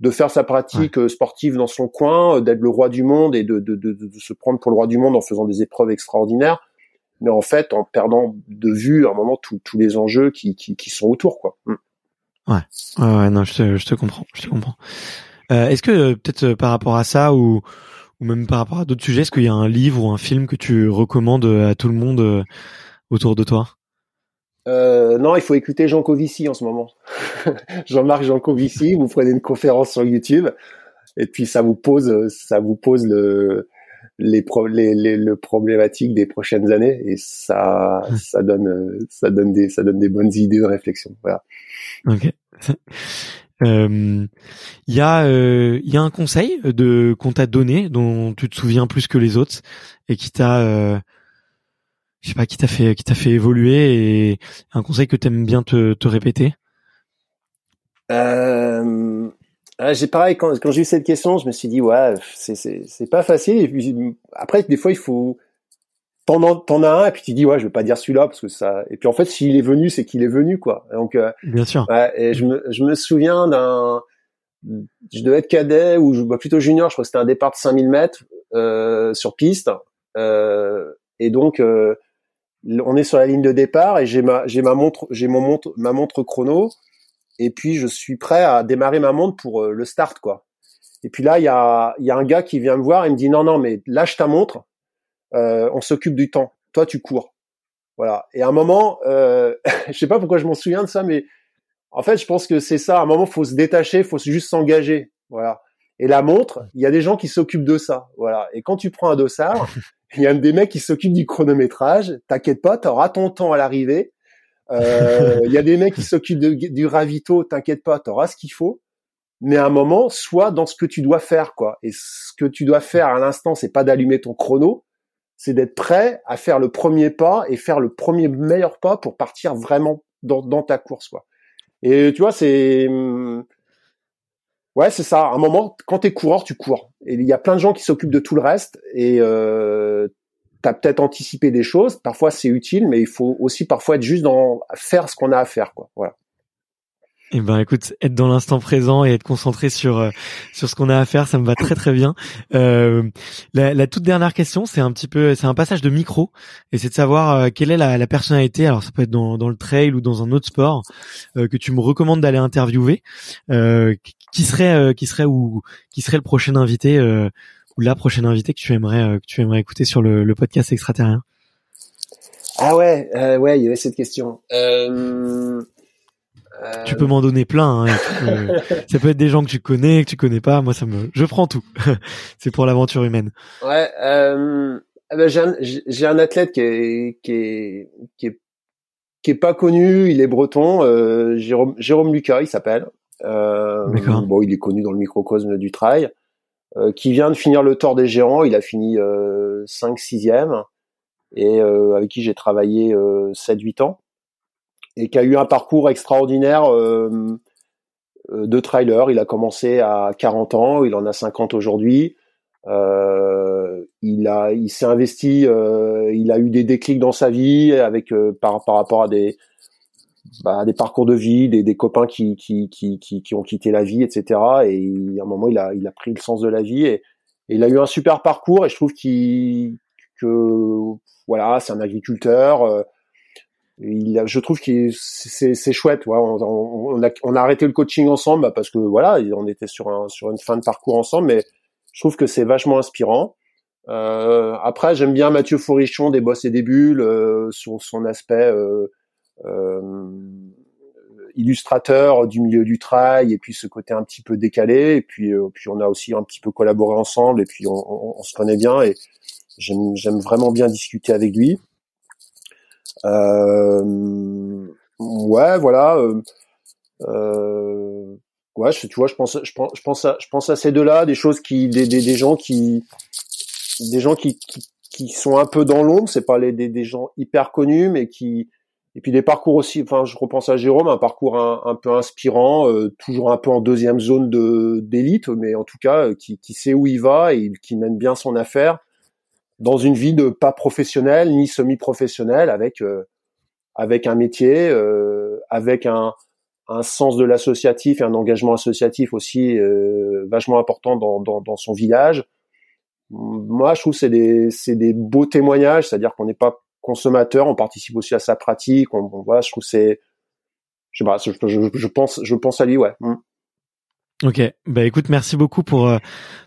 de faire sa pratique euh, sportive dans son coin, d'être le roi du monde et de, de, de, de, se prendre pour le roi du monde en faisant des épreuves extraordinaires mais en fait en perdant de vue à un moment tous les enjeux qui, qui, qui, sont autour, quoi. Mm. Ouais, ouais, non, je te, je te comprends, je te comprends. Euh, est-ce que euh, peut-être euh, par rapport à ça ou ou même par rapport à d'autres sujets, est-ce qu'il y a un livre ou un film que tu recommandes à tout le monde autour de toi? Euh, non, il faut écouter Jean Covici en ce moment. Jean-Marc Jean Covici, vous prenez une conférence sur YouTube et puis ça vous pose, ça vous pose le les, pro, les, les le problématique des prochaines années et ça ça donne ça donne des ça donne des bonnes idées de réflexion. Voilà. Ok. Il euh, y a il y a un conseil de qu'on t'a donné dont tu te souviens plus que les autres et qui t'a euh, je sais pas qui t'a fait qui t'a fait évoluer et un conseil que t'aimes bien te, te répéter? Euh, j'ai pareil quand, quand j'ai eu cette question je me suis dit ouais c'est c'est c'est pas facile après des fois il faut t'en t'en as un et puis tu dis ouais je vais pas dire celui-là parce que ça et puis en fait s'il est venu c'est qu'il est venu quoi. Donc euh, bien sûr. ouais, et je me je me souviens d'un je devais être cadet ou je, bah, plutôt junior je crois que c'était un départ de 5000 mètres euh, sur piste euh, et donc euh, on est sur la ligne de départ et j'ai ma j'ai ma montre j'ai mon montre ma montre chrono et puis je suis prêt à démarrer ma montre pour euh, le start quoi. Et puis là il y a il y a un gars qui vient me voir et me dit non non mais lâche ta montre, on s'occupe du temps. Toi tu cours. Voilà. Et à un moment euh, je sais pas pourquoi je m'en souviens de ça mais en fait je pense que c'est ça. À un moment faut se détacher, faut juste s'engager. Voilà. Et la montre, il y a des gens qui s'occupent de ça. Voilà. Et quand tu prends un dossard, il y a un des mecs qui s'occupe du chronométrage. T'inquiète pas, t'auras ton temps à l'arrivée. Euh, il y a des mecs qui s'occupent du ravito. T'inquiète pas, t'auras ce qu'il faut. Mais à un moment, soit dans ce que tu dois faire, quoi. Et ce que tu dois faire à l'instant, c'est pas d'allumer ton chrono, c'est d'être prêt à faire le premier pas et faire le premier meilleur pas pour partir vraiment dans, ta course, quoi. Et tu vois, c'est hum, Ouais, c'est ça. À un moment, quand t'es coureur, tu cours. Il y a plein de gens qui s'occupent de tout le reste. Et euh, t'as peut-être anticipé des choses. Parfois, c'est utile, mais il faut aussi parfois être juste dans faire ce qu'on a à faire, quoi. Voilà. Eh ben, écoute, être dans l'instant présent et être concentré sur euh, sur ce qu'on a à faire, ça me va très très bien. Euh, la, toute dernière question, c'est un petit peu, c'est un passage de micro, et c'est de savoir euh, quelle est la, personnalité. Alors, ça peut être dans, dans le trail ou dans un autre sport que tu me recommandes d'aller interviewer. qui serait qui serait ou qui serait le prochain invité ou la prochaine invitée que tu aimerais que tu aimerais écouter sur le, podcast extraterrien? Ah ouais, ouais, il y avait cette question. Tu peux m'en donner plein. Hein, ça peut être des gens que tu connais, que tu connais pas. Moi, ça me, je prends tout. c'est pour l'aventure humaine. Ouais. Euh, eh ben, j'ai, un, j'ai un athlète qui est, qui est, qui est, qui est pas connu. Il est breton. Euh, Jérôme, Jérôme Lucas, il s'appelle. Euh, bon, il est connu dans le microcosme du trail. Euh, qui vient de finir le Tour des Géants. Il a fini euh, 5 6e et euh, avec qui j'ai travaillé 7-8 ans et qui a eu un parcours extraordinaire euh, euh, de trailer. Il a commencé à 40 ans, il en a 50 aujourd'hui. Euh, il a, il s'est investi, euh, il a eu des déclics dans sa vie avec euh, par, par rapport à des, bah, des parcours de vie, des, des copains qui, qui, qui, qui, ont quitté la vie, etc. Et à un moment, il a, il a pris le sens de la vie et, il a eu un super parcours. Et je trouve qu'il, que voilà, c'est un agriculteur il je trouve que c'est chouette. Ouais. On, on, a, on, a, arrêté le coaching ensemble bah, parce que voilà, on était sur, un, sur une fin de parcours ensemble, mais je trouve que c'est vachement inspirant. Euh, après, j'aime bien Mathieu Fourrichon des Boss et des Bulles euh, sur son aspect euh, euh, illustrateur du milieu du trail et puis ce côté un petit peu décalé. Et puis, euh, puis on a aussi un petit peu collaboré ensemble et puis on, on se connaît bien et j'aime vraiment bien discuter avec lui. Euh, ouais, voilà. Euh, euh, ouais, tu vois, je pense, je pense, je pense à, je pense à ces deux-là, des choses qui, des, des, des gens qui, des gens qui, qui, qui sont un peu dans l'ombre. C'est pas les, des, des gens hyper connus, mais qui, et puis des parcours aussi. Enfin, je repense à Jérôme, un parcours un, un peu inspirant, euh, toujours un peu en deuxième zone de d'élite, mais en tout cas qui, qui sait où il va et qui mène bien son affaire dans une vie de pas professionnelle ni semi-professionnelle avec euh, avec un métier, euh, avec un, un sens de l'associatif et un engagement associatif aussi euh, vachement important dans, dans, dans, son village. Moi, je trouve c'est des c'est des beaux témoignages, c'est-à-dire qu'on n'est pas consommateur, on participe aussi à sa pratique. On, voilà, je trouve c'est, je, je, pense, je pense à lui, ouais. Mm. Ok, bah écoute, merci beaucoup pour euh,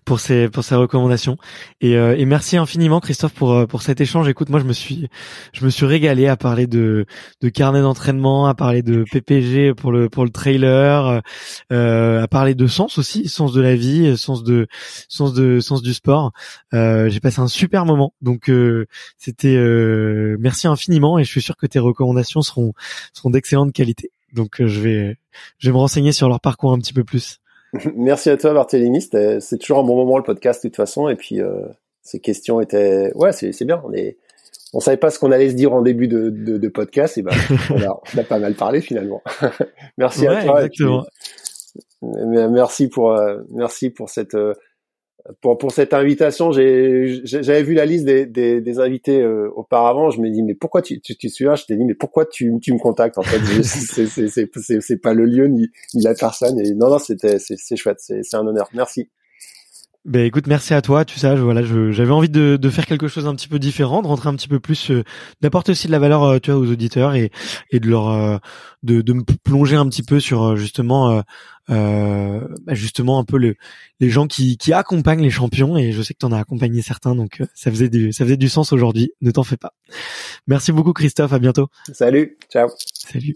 pour ces pour ces recommandations et, euh, et merci infiniment Christophe pour euh, pour cet échange. Écoute, moi je me suis je me suis régalé à parler de de carnet d'entraînement, à parler de PPG pour le pour le trailer, à parler de sens aussi, sens de la vie, sens de sens de sens du sport. J'ai passé un super moment, donc c'était merci infiniment et je suis sûr que tes recommandations seront seront d'excellente qualité. Donc je vais je vais me renseigner sur leur parcours un petit peu plus. Merci à toi, Barthélémy. C'est toujours un bon moment le podcast de toute façon. Et puis euh, ces questions étaient, ouais, c'est bien. On est, on savait pas ce qu'on allait se dire en début de, de, de podcast. Et ben, on a, on a pas mal parlé finalement. merci à toi. Exactement. merci pour, euh, merci pour cette euh, pour, pour cette invitation, j'avais vu la liste des, des, des invités euh, auparavant. Je me dis mais pourquoi tu tu, tu suis là? Je t'ai dit mais pourquoi tu, tu me contactes en fait? C'est pas le lieu ni, ni la personne. Et non non c'était c'est chouette, c'est un honneur. Merci. Ben écoute, merci à toi. Tu sais, voilà, j'avais envie de, de, faire quelque chose un petit peu différent, de rentrer un petit peu plus, euh, d'apporter aussi de la valeur, euh, tu vois, aux auditeurs et, et de leur, euh, de, de me plonger un petit peu sur justement, bah, justement un peu le, les gens qui, qui accompagnent les champions. Et je sais que tu en as accompagné certains, donc ça faisait du, ça faisait du sens aujourd'hui. Ne t'en fais pas. Merci beaucoup, Christophe. À bientôt. Salut. Ciao. Salut.